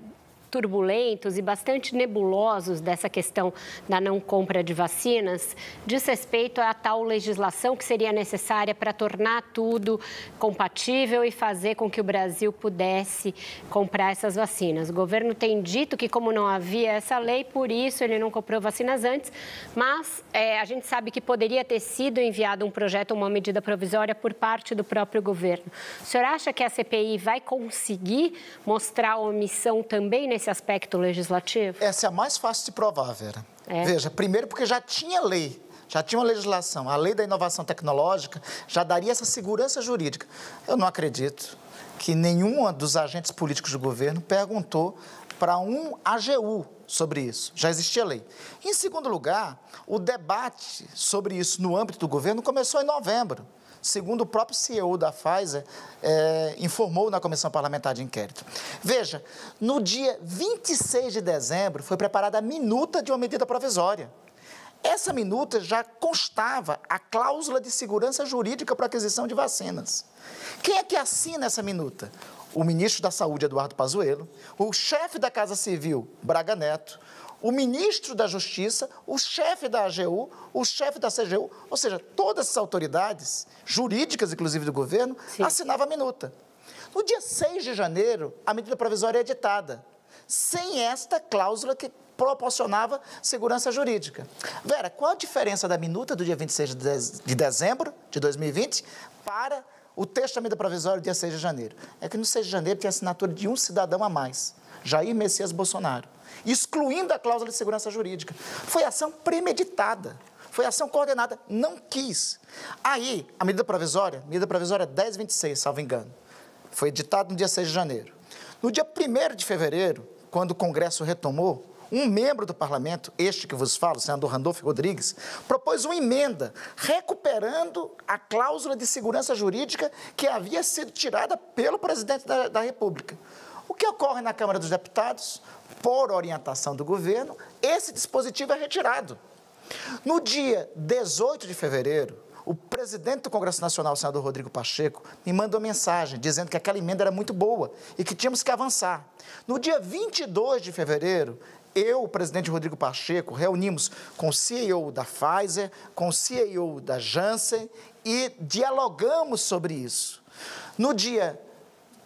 Speaker 1: turbulentos e bastante nebulosos dessa questão da não compra de vacinas diz respeito à tal legislação que seria necessária para tornar tudo compatível e fazer com que o Brasil pudesse comprar essas vacinas. O governo tem dito que, como não havia essa lei, por isso ele não comprou vacinas antes, mas é, a gente sabe que poderia ter sido enviado um projeto, uma medida provisória por parte do próprio governo. O senhor acha que a CPI vai conseguir mostrar omissão também nesse nesse aspecto legislativo?
Speaker 3: Essa é a mais fácil de provar, Vera. É. Veja, primeiro porque já tinha lei, já tinha uma legislação. A lei da inovação tecnológica já daria essa segurança jurídica. Eu não acredito que nenhum dos agentes políticos do governo perguntou para um AGU sobre isso. Já existia lei. Em segundo lugar, o debate sobre isso no âmbito do governo começou em novembro segundo o próprio CEO da Pfizer é, informou na Comissão Parlamentar de Inquérito. Veja, no dia 26 de dezembro foi preparada a minuta de uma medida provisória. Essa minuta já constava a cláusula de segurança jurídica para aquisição de vacinas. Quem é que assina essa minuta? O ministro da Saúde, Eduardo Pazuello, o chefe da Casa Civil, Braga Neto, o ministro da Justiça, o chefe da AGU, o chefe da CGU, ou seja, todas essas autoridades, jurídicas inclusive do governo, Sim. assinavam a minuta. No dia 6 de janeiro, a medida provisória é editada, sem esta cláusula que proporcionava segurança jurídica. Vera, qual a diferença da minuta do dia 26 de dezembro de 2020 para o texto da medida provisória do dia 6 de janeiro? É que no 6 de janeiro tem a assinatura de um cidadão a mais, Jair Messias Bolsonaro excluindo a cláusula de segurança jurídica. Foi ação premeditada, foi ação coordenada, não quis. Aí, a medida provisória, medida provisória 1026, salvo engano, foi editada no dia 6 de janeiro. No dia 1 de fevereiro, quando o Congresso retomou, um membro do parlamento, este que vos falo, o senador Randolfo Rodrigues, propôs uma emenda recuperando a cláusula de segurança jurídica que havia sido tirada pelo presidente da, da República. O que ocorre na Câmara dos Deputados? Por orientação do governo, esse dispositivo é retirado. No dia 18 de fevereiro, o presidente do Congresso Nacional, o senador Rodrigo Pacheco, me mandou mensagem dizendo que aquela emenda era muito boa e que tínhamos que avançar. No dia 22 de fevereiro, eu, o presidente Rodrigo Pacheco, reunimos com o CEO da Pfizer, com o CEO da Janssen e dialogamos sobre isso. No dia,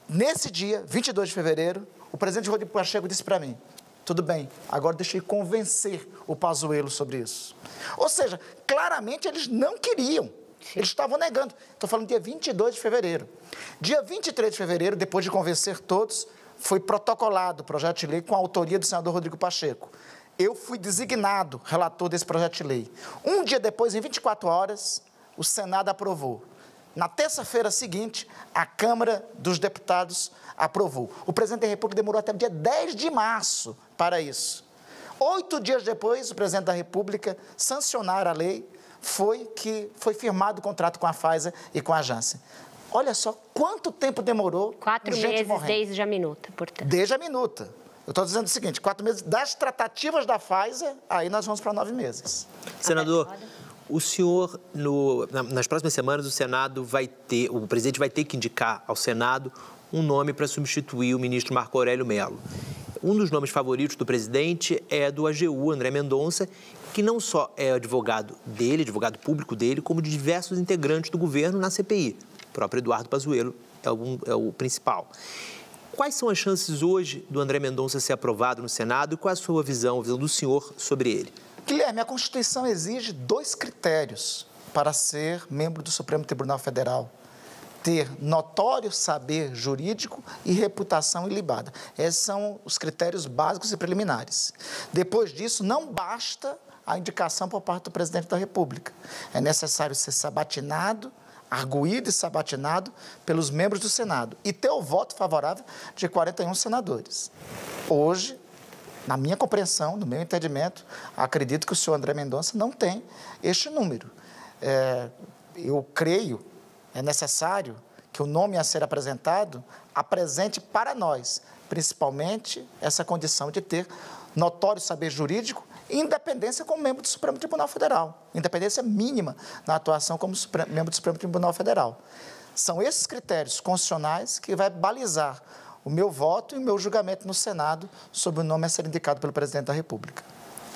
Speaker 3: nesse dia, 22 de fevereiro, o presidente Rodrigo Pacheco disse para mim, tudo bem, agora deixei convencer o Pazuello sobre isso. Ou seja, claramente eles não queriam. Sim. Eles estavam negando. Estou falando dia 22 de fevereiro. Dia 23 de fevereiro, depois de convencer todos, foi protocolado o projeto de lei com a autoria do senador Rodrigo Pacheco. Eu fui designado relator desse projeto de lei. Um dia depois, em 24 horas, o Senado aprovou. Na terça-feira seguinte, a Câmara dos Deputados aprovou. O presidente da República demorou até o dia 10 de março para isso. Oito dias depois, o presidente da República sancionar a lei, foi que foi firmado o contrato com a Pfizer e com a Janssen. Olha só quanto tempo demorou.
Speaker 1: Quatro meses morrendo. desde a minuta, portanto.
Speaker 3: Desde a minuta. Eu estou dizendo o seguinte: quatro meses das tratativas da Pfizer, aí nós vamos para nove meses.
Speaker 6: Senador. O senhor, no, nas próximas semanas, o Senado vai ter, o presidente vai ter que indicar ao Senado um nome para substituir o ministro Marco Aurélio Mello. um dos nomes favoritos do presidente é do AGU, André Mendonça, que não só é advogado dele, advogado público dele, como de diversos integrantes do governo na CPI. O próprio Eduardo Pazuello é o, é o principal. Quais são as chances hoje do André Mendonça ser aprovado no Senado e qual é a sua visão, a visão do senhor sobre ele?
Speaker 3: Guilherme, a Constituição exige dois critérios para ser membro do Supremo Tribunal Federal ter notório saber jurídico e reputação ilibada. Esses são os critérios básicos e preliminares. Depois disso, não basta a indicação por parte do presidente da República. É necessário ser sabatinado, arguído e sabatinado pelos membros do Senado e ter o voto favorável de 41 senadores. Hoje, na minha compreensão, no meu entendimento, acredito que o senhor André Mendonça não tem este número. É, eu creio é necessário que o nome a ser apresentado apresente para nós, principalmente, essa condição de ter notório saber jurídico e independência como membro do Supremo Tribunal Federal. Independência mínima na atuação como membro do Supremo Tribunal Federal. São esses critérios constitucionais que vai balizar o meu voto e o meu julgamento no Senado sobre o nome a ser indicado pelo presidente da República.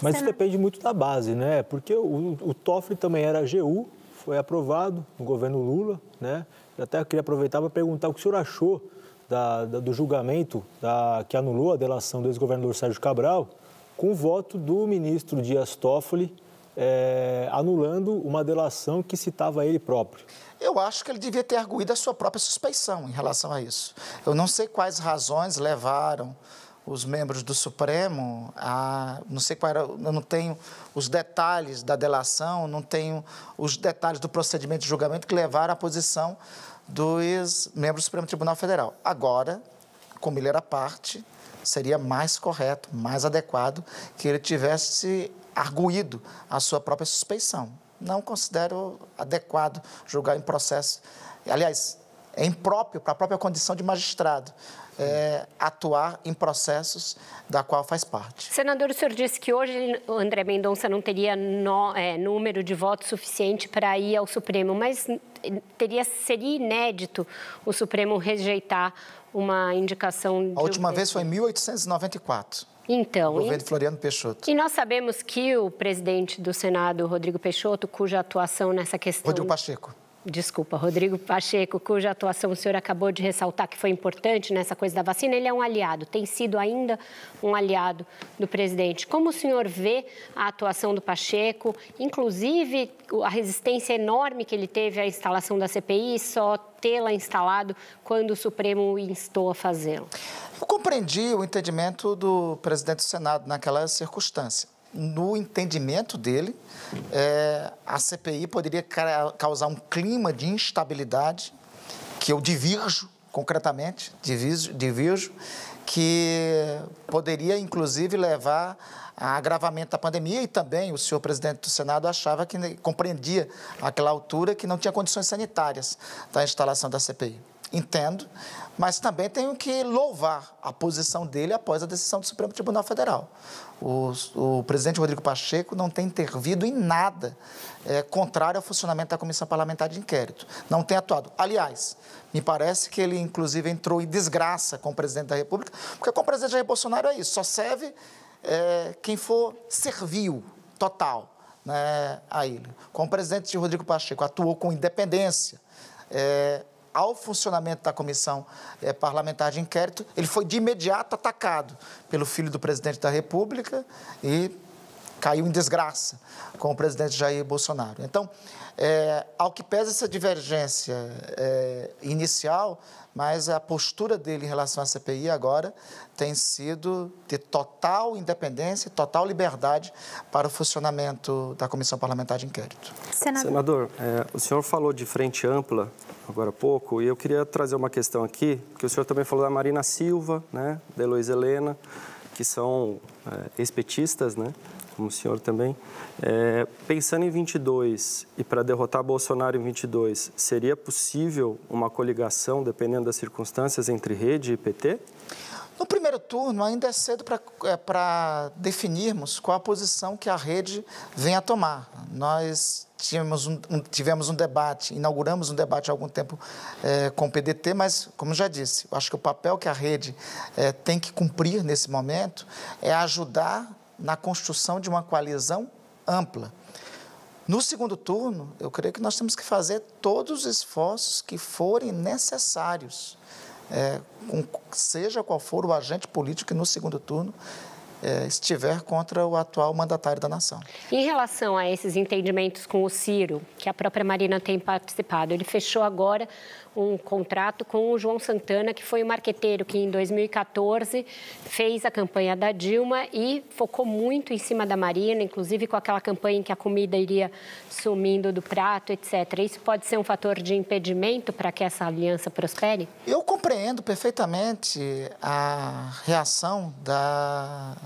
Speaker 4: Mas isso depende muito da base, né? Porque o, o Toffoli também era AGU, foi aprovado no governo Lula, né? Eu até queria aproveitar para perguntar o que o senhor achou da, da, do julgamento da, que anulou a delação do ex-governador Sérgio Cabral, com o voto do ministro Dias Toffoli, é, anulando uma delação que citava ele próprio.
Speaker 3: Eu acho que ele devia ter arguído a sua própria suspeição em relação a isso. Eu não sei quais razões levaram os membros do Supremo, a, não sei qual era, eu não tenho os detalhes da delação, não tenho os detalhes do procedimento de julgamento que levaram à posição dos membros do Supremo Tribunal Federal. Agora, como ele era parte, seria mais correto, mais adequado que ele tivesse arguído a sua própria suspeição. Não considero adequado julgar em processo. Aliás, é impróprio para a própria condição de magistrado é, atuar em processos da qual faz parte.
Speaker 1: Senador, o senhor disse que hoje o André Mendonça não teria no, é, número de votos suficiente para ir ao Supremo, mas teria, seria inédito o Supremo rejeitar uma indicação...
Speaker 3: A última um... vez foi em 1894.
Speaker 1: Então,
Speaker 3: governo e, Floriano Peixoto.
Speaker 1: E nós sabemos que o presidente do Senado, Rodrigo Peixoto, cuja atuação nessa questão...
Speaker 3: Rodrigo Pacheco
Speaker 1: desculpa, Rodrigo Pacheco, cuja atuação o senhor acabou de ressaltar que foi importante nessa coisa da vacina, ele é um aliado, tem sido ainda um aliado do presidente. Como o senhor vê a atuação do Pacheco, inclusive a resistência enorme que ele teve à instalação da CPI, só tê-la instalado quando o Supremo instou a fazê-lo?
Speaker 3: Eu compreendi o entendimento do presidente do Senado naquela circunstância no entendimento dele, é, a CPI poderia causar um clima de instabilidade, que eu divirjo concretamente, divirjo, divirjo que poderia inclusive levar a agravamento da pandemia e também o senhor presidente do Senado achava que compreendia àquela altura que não tinha condições sanitárias da instalação da CPI. Entendo, mas também tenho que louvar a posição dele após a decisão do Supremo Tribunal Federal. O, o presidente Rodrigo Pacheco não tem intervido em nada é, contrário ao funcionamento da Comissão Parlamentar de Inquérito. Não tem atuado. Aliás, me parece que ele, inclusive, entrou em desgraça com o presidente da República, porque com o presidente Jair Bolsonaro é isso, só serve é, quem for servil total né, a ele. Com o presidente Rodrigo Pacheco atuou com independência. É, ao funcionamento da comissão é, parlamentar de inquérito, ele foi de imediato atacado pelo filho do presidente da República e caiu em desgraça com o presidente Jair Bolsonaro. Então, é, ao que pesa essa divergência é, inicial, mas a postura dele em relação à CPI agora tem sido de total independência, total liberdade para o funcionamento da Comissão Parlamentar de Inquérito.
Speaker 8: Senador, Senador é, o senhor falou de frente ampla agora há pouco e eu queria trazer uma questão aqui, que o senhor também falou da Marina Silva, né, da Heloísa Helena, que são é, ex-petistas, né? como o senhor também. É, pensando em 22 e para derrotar Bolsonaro em 22, seria possível uma coligação, dependendo das circunstâncias, entre rede e PT?
Speaker 3: No primeiro turno, ainda é cedo para é, definirmos qual a posição que a rede vem a tomar. Nós tivemos um, um, tivemos um debate, inauguramos um debate há algum tempo é, com o PDT, mas, como já disse, acho que o papel que a rede é, tem que cumprir nesse momento é ajudar na construção de uma coalizão ampla. No segundo turno, eu creio que nós temos que fazer todos os esforços que forem necessários é, com, seja qual for o agente político que no segundo turno é, estiver contra o atual mandatário da nação.
Speaker 1: Em relação a esses entendimentos com o Ciro, que a própria Marina tem participado, ele fechou agora um contrato com o João Santana, que foi o um marqueteiro que em 2014 fez a campanha da Dilma e focou muito em cima da Marina, inclusive com aquela campanha em que a comida iria sumindo do prato, etc. Isso pode ser um fator de impedimento para que essa aliança prospere?
Speaker 3: Eu compreendo perfeitamente a reação da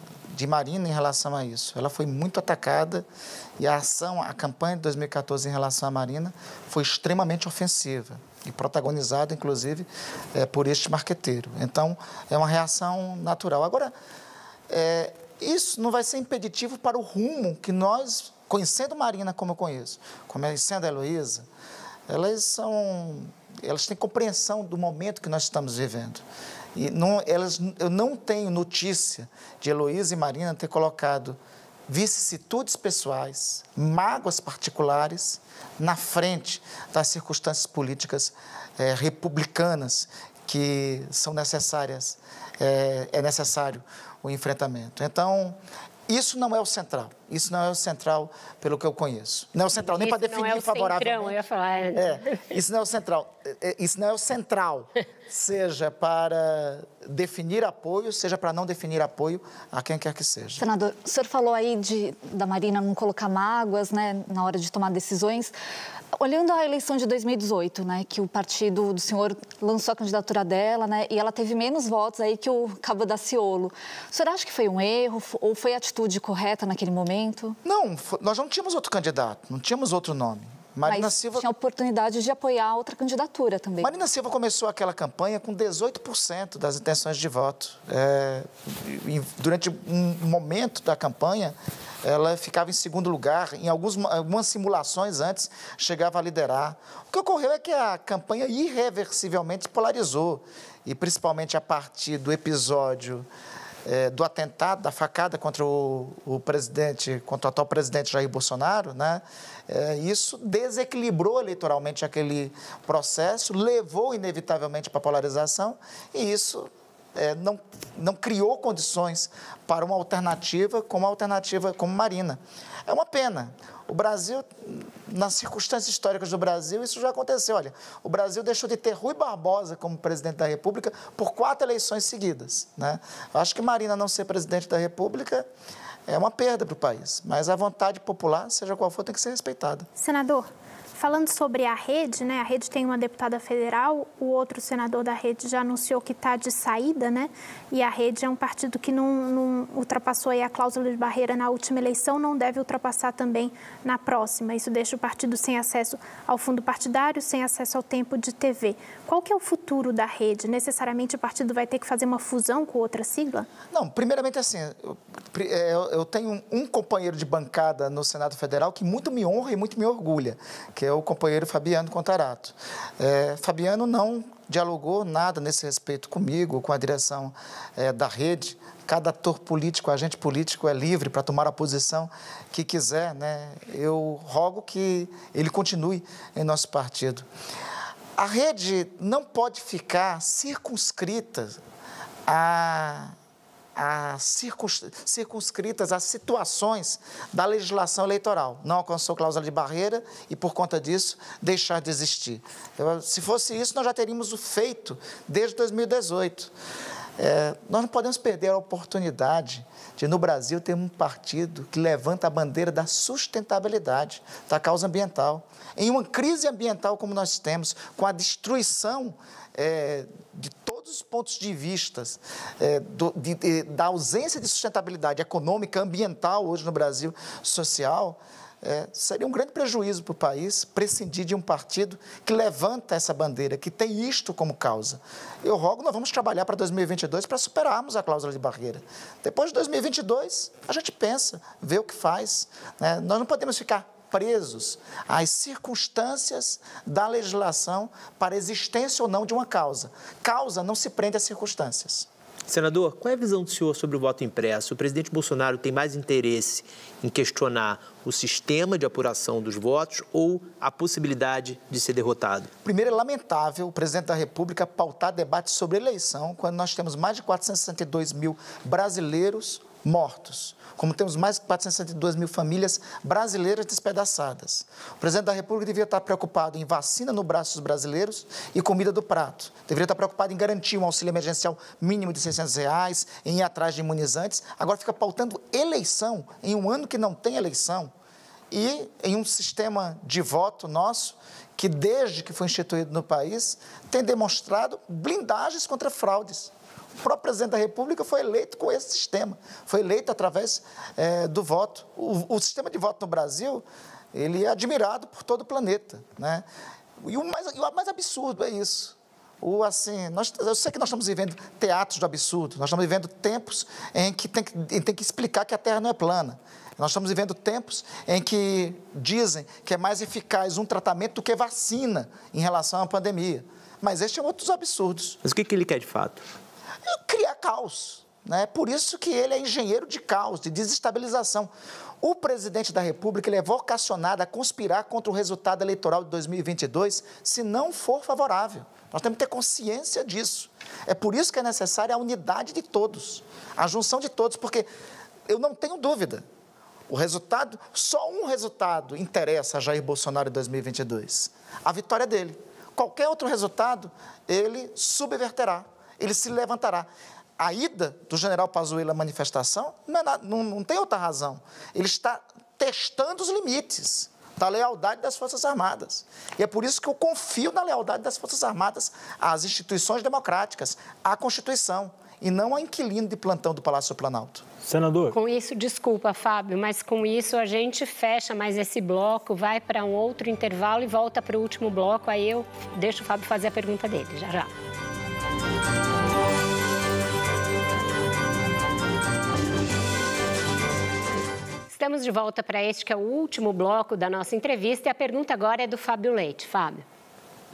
Speaker 3: de Marina em relação a isso. Ela foi muito atacada e a ação, a campanha de 2014 em relação à Marina foi extremamente ofensiva e protagonizada, inclusive, é, por este marqueteiro. Então, é uma reação natural. Agora, é, isso não vai ser impeditivo para o rumo que nós, conhecendo Marina como eu conheço, conhecendo a Heloísa, elas são, elas têm compreensão do momento que nós estamos vivendo. E não, elas, eu não tenho notícia de Heloísa e Marina ter colocado vicissitudes pessoais, mágoas particulares, na frente das circunstâncias políticas é, republicanas que são necessárias, é, é necessário o enfrentamento. Então, isso não é o central. Isso não é o central pelo que eu conheço. Não é o central nem para definir não é o favorável.
Speaker 1: Centrão, eu ia falar.
Speaker 3: É, isso não é o central. É, é, isso não é o central, seja para definir apoio, seja para não definir apoio a quem quer que seja.
Speaker 7: Senador, o senhor falou aí de, da Marina não colocar mágoas né, na hora de tomar decisões. Olhando a eleição de 2018, né, que o partido do senhor lançou a candidatura dela, né, e ela teve menos votos aí que o Cabo Daciolo. O senhor acha que foi um erro ou foi a atitude correta naquele momento?
Speaker 3: Não, nós não tínhamos outro candidato, não tínhamos outro nome.
Speaker 7: Marina Mas Silva tinha oportunidade de apoiar outra candidatura também.
Speaker 3: Marina Silva começou aquela campanha com 18% das intenções de voto. É, durante um momento da campanha, ela ficava em segundo lugar. Em alguns, algumas simulações antes, chegava a liderar. O que ocorreu é que a campanha irreversivelmente polarizou. E principalmente a partir do episódio é, do atentado, da facada contra o, o, presidente, contra o atual presidente Jair Bolsonaro, né? É, isso desequilibrou eleitoralmente aquele processo, levou inevitavelmente para a polarização e isso é, não, não criou condições para uma alternativa como a alternativa como Marina. É uma pena. O Brasil, nas circunstâncias históricas do Brasil, isso já aconteceu. Olha, o Brasil deixou de ter Rui Barbosa como presidente da República por quatro eleições seguidas. Né? Acho que Marina não ser presidente da República é uma perda para o país, mas a vontade popular, seja qual for, tem que ser respeitada.
Speaker 5: Senador, Falando sobre a rede, né? A rede tem uma deputada federal, o outro senador da rede já anunciou que está de saída, né? E a rede é um partido que não, não ultrapassou a cláusula de barreira na última eleição, não deve ultrapassar também na próxima. Isso deixa o partido sem acesso ao fundo partidário, sem acesso ao tempo de TV. Qual que é o futuro da rede? Necessariamente o partido vai ter que fazer uma fusão com outra sigla?
Speaker 3: Não, primeiramente assim, eu, eu tenho um companheiro de bancada no Senado Federal que muito me honra e muito me orgulha, que é é o companheiro Fabiano Contarato. É, Fabiano não dialogou nada nesse respeito comigo, com a direção é, da rede. Cada ator político, agente político é livre para tomar a posição que quiser. Né? Eu rogo que ele continue em nosso partido. A rede não pode ficar circunscrita a a circunscritas às situações da legislação eleitoral. Não alcançou cláusula de barreira e, por conta disso, deixar de existir. Se fosse isso, nós já teríamos o feito desde 2018. É, nós não podemos perder a oportunidade de, no Brasil, ter um partido que levanta a bandeira da sustentabilidade, da causa ambiental. Em uma crise ambiental como nós temos, com a destruição é, de todos os pontos de vista é, do, de, de, da ausência de sustentabilidade econômica, ambiental hoje no Brasil, social, é, seria um grande prejuízo para o país prescindir de um partido que levanta essa bandeira, que tem isto como causa. Eu rogo, nós vamos trabalhar para 2022 para superarmos a cláusula de barreira. Depois de 2022, a gente pensa, vê o que faz. Né? Nós não podemos ficar presos às circunstâncias da legislação para a existência ou não de uma causa. Causa não se prende às circunstâncias.
Speaker 6: Senador, qual é a visão do senhor sobre o voto impresso? O presidente Bolsonaro tem mais interesse em questionar o sistema de apuração dos votos ou a possibilidade de ser derrotado?
Speaker 3: Primeiro, é lamentável o presidente da República pautar debate sobre eleição quando nós temos mais de 462 mil brasileiros mortos como temos mais de 462 mil famílias brasileiras despedaçadas. O presidente da República devia estar preocupado em vacina no braço dos brasileiros e comida do prato. Deveria estar preocupado em garantir um auxílio emergencial mínimo de 600 reais, em ir atrás de imunizantes. Agora fica pautando eleição em um ano que não tem eleição e em um sistema de voto nosso que, desde que foi instituído no país, tem demonstrado blindagens contra fraudes. Próprio presidente da República foi eleito com esse sistema, foi eleito através é, do voto. O, o, sistema de voto no Brasil, ele é admirado por todo o planeta. Né? E, o mais, o mais absurdo é isso. O, assim, nós, eu sei que nós estamos vivendo teatros do absurdo, nós estamos vivendo tempos em que tem, que tem que explicar que a Terra não é plana. Nós estamos vivendo tempos em que dizem que é mais eficaz um tratamento do que vacina em relação à pandemia. Mas este é outro dos absurdos.
Speaker 6: Mas o que, que ele quer de fato?
Speaker 3: Criar caos. Né? Por isso que ele é engenheiro de caos, de desestabilização. O presidente da República ele é vocacionado a conspirar contra o resultado eleitoral de 2022 se não for favorável. Nós temos que ter consciência disso. É por isso que é necessária a unidade de todos, a junção de todos, porque eu não tenho dúvida. O resultado, só um resultado interessa a Jair Bolsonaro em 2022: a vitória dele. Qualquer outro resultado, ele subverterá ele se levantará. A ida do general Pazuello à manifestação não, é nada, não, não tem outra razão. Ele está testando os limites da lealdade das Forças Armadas. E é por isso que eu confio na lealdade das Forças Armadas às instituições democráticas, à Constituição, e não ao inquilino de plantão do Palácio Planalto.
Speaker 1: Senador. Com isso, desculpa, Fábio, mas com isso a gente fecha mais esse bloco, vai para um outro intervalo e volta para o último bloco. Aí eu deixo o Fábio fazer a pergunta dele, já já. Estamos de volta para este que é o último bloco da nossa entrevista e a pergunta agora é do Fábio Leite. Fábio.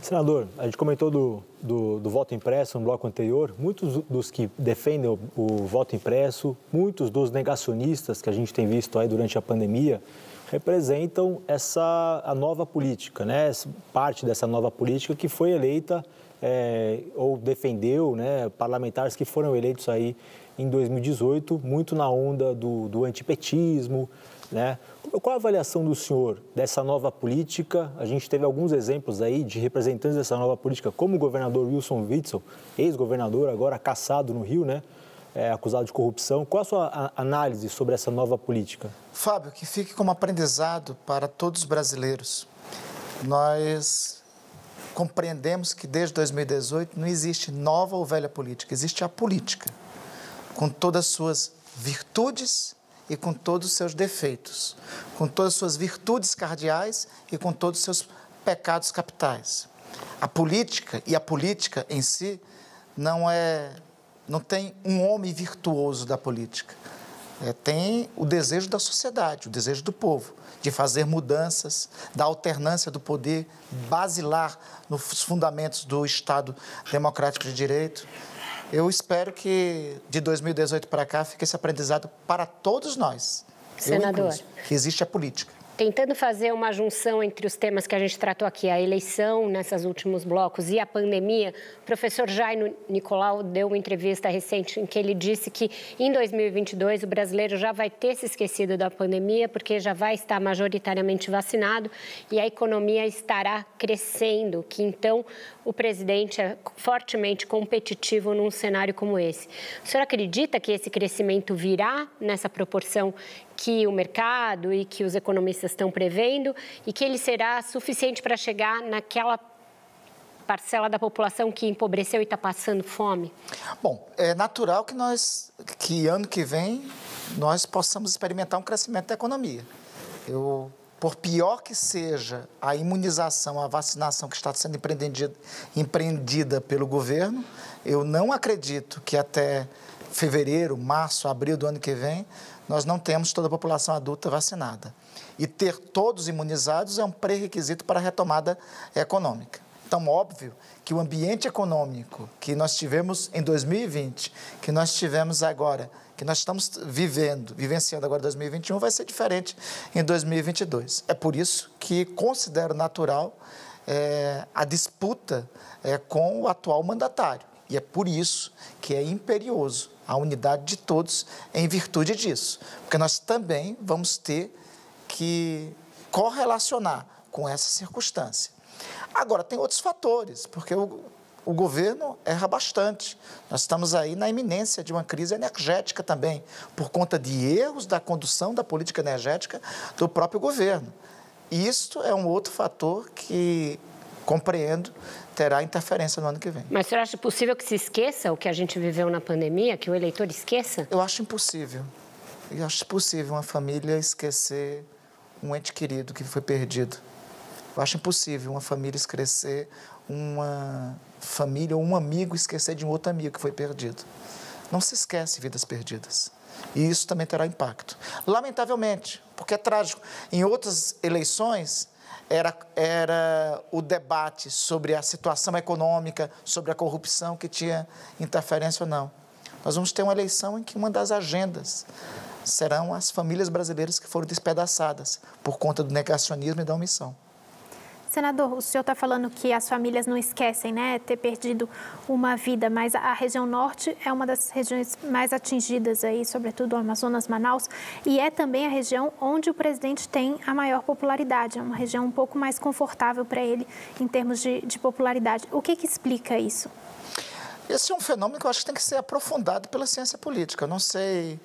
Speaker 4: Senador, a gente comentou do, do, do, voto impresso no bloco anterior. Muitos dos que defendem o, o, voto impresso, muitos dos negacionistas que a gente tem visto aí durante a pandemia, representam essa a nova política, né? Parte dessa nova política que foi eleita é, ou defendeu, né? Parlamentares que foram eleitos aí em 2018, muito na onda do, do antipetismo. Né? Qual a avaliação do senhor dessa nova política? A gente teve alguns exemplos aí de representantes dessa nova política, como o governador Wilson Witzel, ex-governador, agora caçado no Rio, né? É, acusado de corrupção. Qual a sua análise sobre essa nova política?
Speaker 3: Fábio, que fique como aprendizado para todos os brasileiros. Nós compreendemos que desde 2018 não existe nova ou velha política, existe a política com todas as suas virtudes e com todos os seus defeitos, com todas as suas virtudes cardeais e com todos os seus pecados capitais. A política e a política em si não é não tem um homem virtuoso da política. É, tem o desejo da sociedade, o desejo do povo de fazer mudanças, da alternância do poder basilar nos fundamentos do Estado democrático de direito, eu espero que de 2018 para cá fique esse aprendizado para todos nós.
Speaker 1: Senador.
Speaker 3: que existe a política
Speaker 1: tentando fazer uma junção entre os temas que a gente tratou aqui, a eleição nesses últimos blocos e a pandemia, o professor Jairo Nicolau deu uma entrevista recente em que ele disse que em 2022 o brasileiro já vai ter se esquecido da pandemia porque já vai estar majoritariamente vacinado e a economia estará crescendo, que então o presidente é fortemente competitivo num cenário como esse. O senhor acredita que esse crescimento virá nessa proporção que o mercado e que os economistas estão prevendo e que ele será suficiente para chegar naquela parcela da população que empobreceu e está passando fome?
Speaker 3: Bom, é natural que nós, que ano que vem, nós possamos experimentar um crescimento da economia. Eu por pior que seja a imunização, a vacinação que está sendo empreendida, empreendida pelo governo, eu não acredito que até fevereiro, março, abril do ano que vem, nós não temos toda a população adulta vacinada. E ter todos imunizados é um pré-requisito para a retomada econômica. Então, óbvio que o ambiente econômico que nós tivemos em 2020, que nós tivemos agora que nós estamos vivendo, vivenciando agora 2021, vai ser diferente em 2022. É por isso que considero natural é, a disputa é, com o atual mandatário. E é por isso que é imperioso a unidade de todos em virtude disso. Porque nós também vamos ter que correlacionar com essa circunstância. Agora, tem outros fatores, porque o, o governo erra bastante. Nós estamos aí na iminência de uma crise energética também, por conta de erros da condução da política energética do próprio governo. E isso é um outro fator que, compreendo, terá interferência no ano que vem.
Speaker 1: Mas você acha possível que se esqueça o que a gente viveu na pandemia, que o eleitor esqueça?
Speaker 3: Eu acho impossível. Eu acho impossível uma família esquecer um ente querido que foi perdido. Eu acho impossível uma família esquecer uma família ou um amigo esquecer de um outro amigo que foi perdido. Não se esquece vidas perdidas. E isso também terá impacto. Lamentavelmente, porque é trágico. Em outras eleições, era, era o debate sobre a situação econômica, sobre a corrupção que tinha interferência ou não. Nós vamos ter uma eleição em que uma das agendas serão as famílias brasileiras que foram despedaçadas por conta do negacionismo e da omissão.
Speaker 5: Senador, o senhor está falando que as famílias não esquecem, né, ter perdido uma vida, mas a região norte é uma das regiões mais atingidas aí, sobretudo Amazonas, Manaus, e é também a região onde o presidente tem a maior popularidade, é uma região um pouco mais confortável para ele em termos de, de popularidade. O que, que explica isso?
Speaker 3: Esse é um fenômeno que eu acho que tem que ser aprofundado pela ciência política. Eu não sei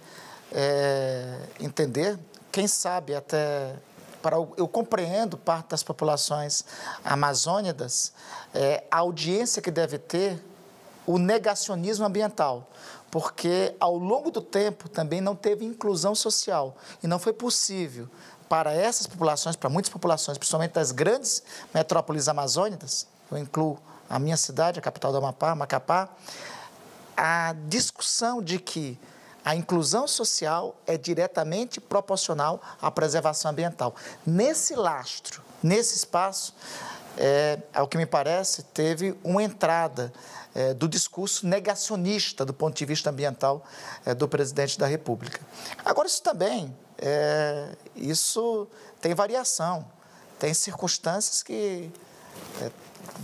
Speaker 3: é, entender, quem sabe até para eu compreendo parte das populações amazônicas, é, a audiência que deve ter o negacionismo ambiental, porque ao longo do tempo também não teve inclusão social e não foi possível para essas populações, para muitas populações, principalmente das grandes metrópoles amazônicas, eu incluo a minha cidade, a capital do Amapá, Macapá, a discussão de que a inclusão social é diretamente proporcional à preservação ambiental. Nesse lastro, nesse espaço, é, ao que me parece, teve uma entrada é, do discurso negacionista do ponto de vista ambiental é, do presidente da República. Agora, isso também, é, isso tem variação, tem circunstâncias que é,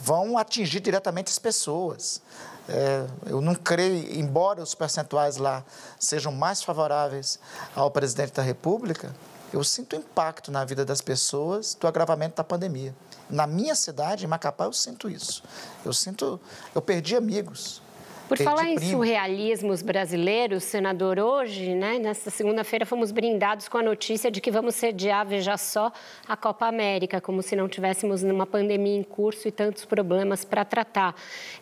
Speaker 3: vão atingir diretamente as pessoas. É, eu não creio, embora os percentuais lá sejam mais favoráveis ao presidente da República, eu sinto impacto na vida das pessoas do agravamento da pandemia. Na minha cidade, em Macapá, eu sinto isso. Eu sinto, eu perdi amigos,
Speaker 1: por falar em surrealismos brasileiros, senador, hoje, né, nesta segunda-feira, fomos brindados com a notícia de que vamos sediar, veja só, a Copa América, como se não tivéssemos uma pandemia em curso e tantos problemas para tratar.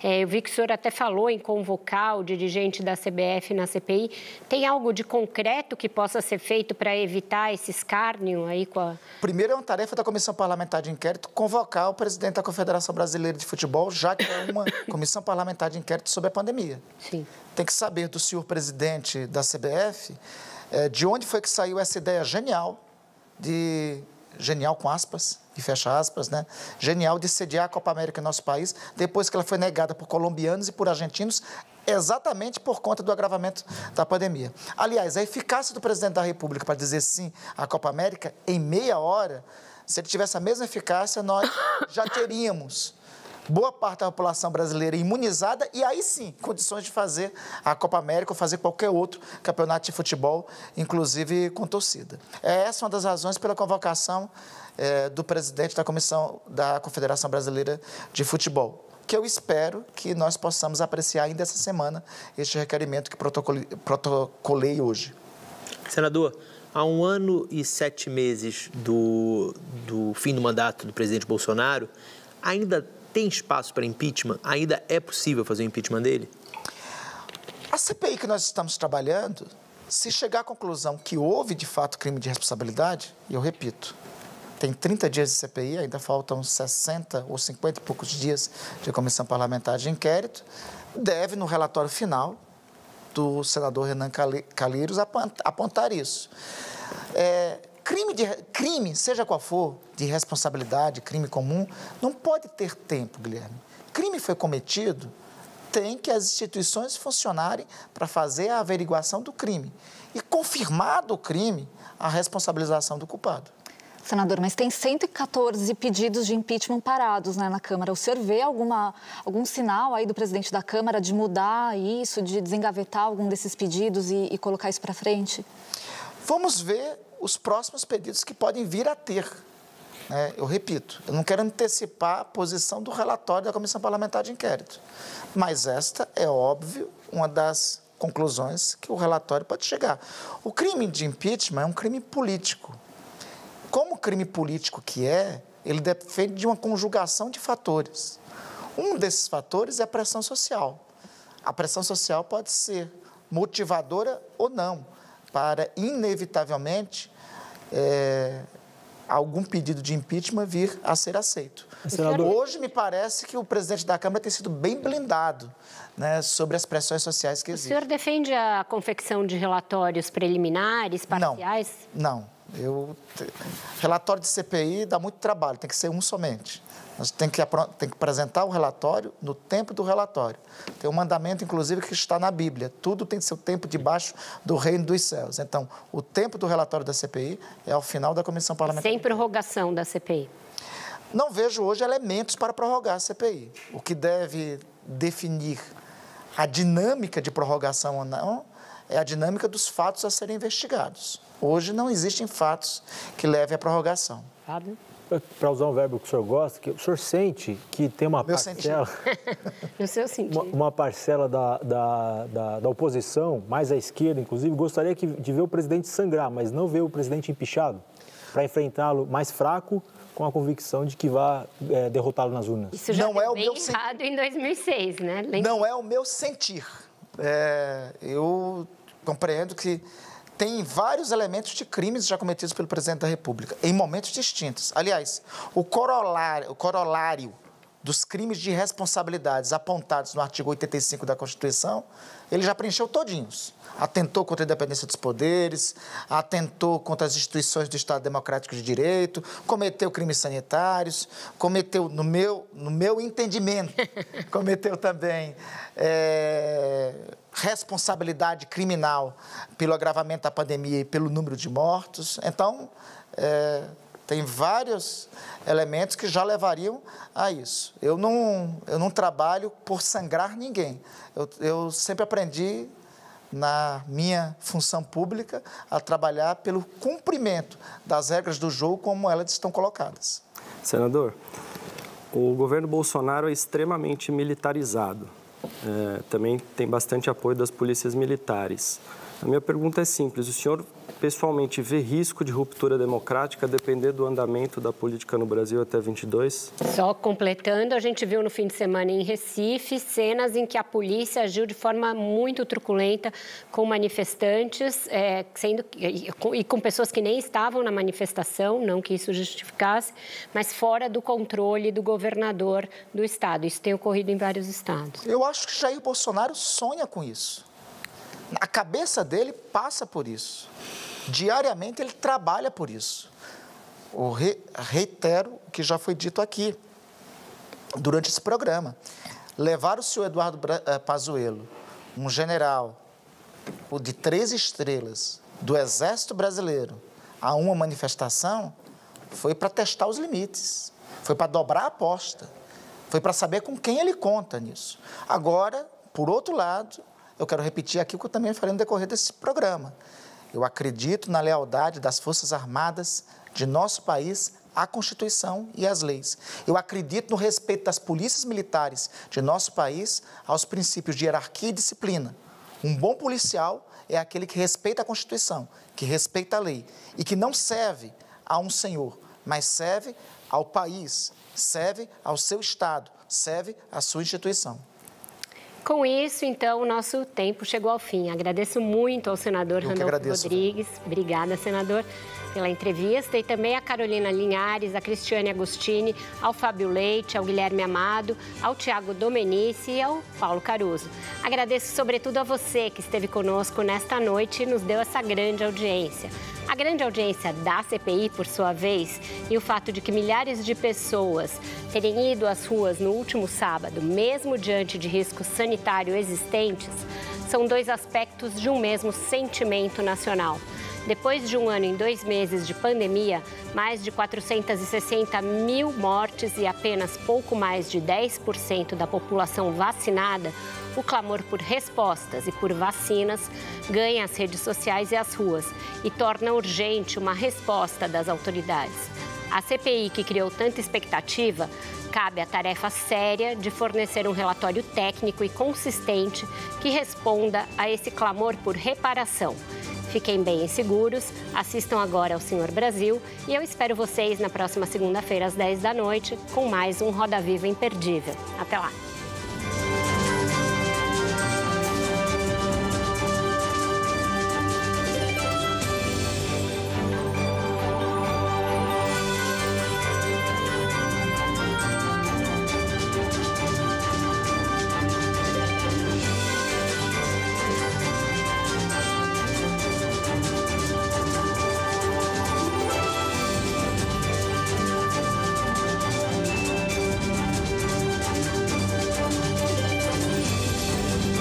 Speaker 1: É, eu vi que o senhor até falou em convocar o dirigente da CBF na CPI. Tem algo de concreto que possa ser feito para evitar esse escárnio aí com a...
Speaker 3: Primeiro é uma tarefa da Comissão Parlamentar de Inquérito convocar o presidente da Confederação Brasileira de Futebol, já que é uma comissão parlamentar de inquérito sobre a pandemia pandemia.
Speaker 1: Sim.
Speaker 3: Tem que saber do senhor presidente da CBF é, de onde foi que saiu essa ideia genial de genial com aspas e fecha aspas, né? Genial de sediar a Copa América em nosso país, depois que ela foi negada por colombianos e por argentinos, exatamente por conta do agravamento da pandemia. Aliás, a eficácia do presidente da República para dizer sim à Copa América em meia hora, se ele tivesse a mesma eficácia, nós já teríamos boa parte da população brasileira imunizada e aí sim, condições de fazer a Copa América ou fazer qualquer outro campeonato de futebol, inclusive com torcida. É essa uma das razões pela convocação é, do presidente da Comissão da Confederação Brasileira de Futebol que eu espero que nós possamos apreciar ainda essa semana este requerimento que protocolei, protocolei hoje.
Speaker 6: Senador, há um ano e sete meses do, do fim do mandato do presidente Bolsonaro, ainda tem espaço para impeachment? Ainda é possível fazer o impeachment dele?
Speaker 3: A CPI que nós estamos trabalhando, se chegar à conclusão que houve de fato crime de responsabilidade, e eu repito, tem 30 dias de CPI, ainda faltam 60 ou 50 e poucos dias de comissão parlamentar de inquérito, deve, no relatório final do senador Renan Calheiros, apontar isso. É, crime, de, crime, seja qual for, de responsabilidade, crime comum, não pode ter tempo, Guilherme. Crime foi cometido, tem que as instituições funcionarem para fazer a averiguação do crime. E confirmado o crime, a responsabilização do culpado.
Speaker 7: Senador, mas tem 114 pedidos de impeachment parados né, na Câmara. O senhor vê alguma, algum sinal aí do presidente da Câmara de mudar isso, de desengavetar algum desses pedidos e, e colocar isso para frente?
Speaker 3: Vamos ver os próximos pedidos que podem vir a ter. É, eu repito, eu não quero antecipar a posição do relatório da Comissão Parlamentar de Inquérito, mas esta é óbvio uma das conclusões que o relatório pode chegar. O crime de impeachment é um crime político como crime político que é, ele depende de uma conjugação de fatores. Um desses fatores é a pressão social. A pressão social pode ser motivadora ou não, para inevitavelmente é, algum pedido de impeachment vir a ser aceito. Senador... Hoje me parece que o presidente da Câmara tem sido bem blindado né, sobre as pressões sociais que existem.
Speaker 1: O senhor defende a confecção de relatórios preliminares, parciais?
Speaker 3: Não, não. Eu, relatório de CPI dá muito trabalho, tem que ser um somente. Nós tem que, tem que apresentar o relatório no tempo do relatório. Tem um mandamento, inclusive, que está na Bíblia. Tudo tem seu tempo debaixo do reino dos céus. Então, o tempo do relatório da CPI é ao final da comissão parlamentar.
Speaker 1: Sem prorrogação da CPI.
Speaker 3: Não vejo hoje elementos para prorrogar a CPI. O que deve definir a dinâmica de prorrogação ou não é a dinâmica dos fatos a serem investigados. Hoje não existem fatos que levem à prorrogação.
Speaker 4: Para usar um verbo que o senhor gosta, que o senhor sente que tem uma Meu parcela.
Speaker 1: no seu sentido.
Speaker 4: Uma, uma parcela da, da, da, da, oposição, mais à esquerda, inclusive, gostaria que, de ver o presidente sangrar, mas não ver o presidente empichado, para enfrentá-lo mais fraco com a convicção de que vai é, derrotá-lo nas urnas.
Speaker 1: Isso já não é o meu errado sen... em 2006, né?
Speaker 3: Não é o meu sentir. É, eu compreendo que tem vários elementos de crimes já cometidos pelo presidente da República, em momentos distintos. Aliás, o corolário, o corolário dos crimes de responsabilidades apontados no artigo 85 da Constituição, ele já preencheu todinhos. Atentou contra a independência dos poderes, atentou contra as instituições do Estado Democrático de Direito, cometeu crimes sanitários, cometeu, no meu, no meu entendimento, cometeu também é, responsabilidade criminal pelo agravamento da pandemia e pelo número de mortos. Então, é, tem vários elementos que já levariam a isso. Eu não, eu não trabalho por sangrar ninguém. Eu, eu sempre aprendi na minha função pública a trabalhar pelo cumprimento das regras do jogo como elas estão colocadas.
Speaker 8: Senador, o governo Bolsonaro é extremamente militarizado. É, também tem bastante apoio das polícias militares. A minha pergunta é simples: o senhor pessoalmente vê risco de ruptura democrática depender do andamento da política no Brasil até 22?
Speaker 1: Só completando, a gente viu no fim de semana em Recife cenas em que a polícia agiu de forma muito truculenta com manifestantes, é, sendo e com, e com pessoas que nem estavam na manifestação, não que isso justificasse, mas fora do controle do governador do estado. Isso tem ocorrido em vários estados.
Speaker 3: Eu acho que Jair Bolsonaro sonha com isso. A cabeça dele passa por isso. Diariamente ele trabalha por isso. Eu reitero o que já foi dito aqui durante esse programa. Levar o senhor Eduardo eh, Pazuello, um general de três estrelas do Exército Brasileiro, a uma manifestação, foi para testar os limites, foi para dobrar a aposta, foi para saber com quem ele conta nisso. Agora, por outro lado, eu quero repetir aqui o que eu também falei no decorrer desse programa. Eu acredito na lealdade das Forças Armadas de nosso país à Constituição e às leis. Eu acredito no respeito das polícias militares de nosso país aos princípios de hierarquia e disciplina. Um bom policial é aquele que respeita a Constituição, que respeita a lei e que não serve a um senhor, mas serve ao país, serve ao seu Estado, serve à sua instituição.
Speaker 1: Com isso, então, o nosso tempo chegou ao fim. Agradeço muito ao senador Eu Randolfo Rodrigues. Obrigada, senador pela entrevista e também a Carolina Linhares, a Cristiane Agostini, ao Fábio Leite, ao Guilherme Amado, ao Tiago Domenici e ao Paulo Caruso. Agradeço sobretudo a você que esteve conosco nesta noite e nos deu essa grande audiência. A grande audiência da CPI, por sua vez, e o fato de que milhares de pessoas terem ido às ruas no último sábado, mesmo diante de riscos sanitários existentes, são dois aspectos de um mesmo sentimento nacional. Depois de um ano e dois meses de pandemia, mais de 460 mil mortes e apenas pouco mais de 10% da população vacinada, o clamor por respostas e por vacinas ganha as redes sociais e as ruas e torna urgente uma resposta das autoridades. A CPI, que criou tanta expectativa, cabe a tarefa séria de fornecer um relatório técnico e consistente que responda a esse clamor por reparação Fiquem bem e seguros, assistam agora ao Senhor Brasil e eu espero vocês na próxima segunda-feira às 10 da noite com mais um Roda Viva imperdível. Até lá!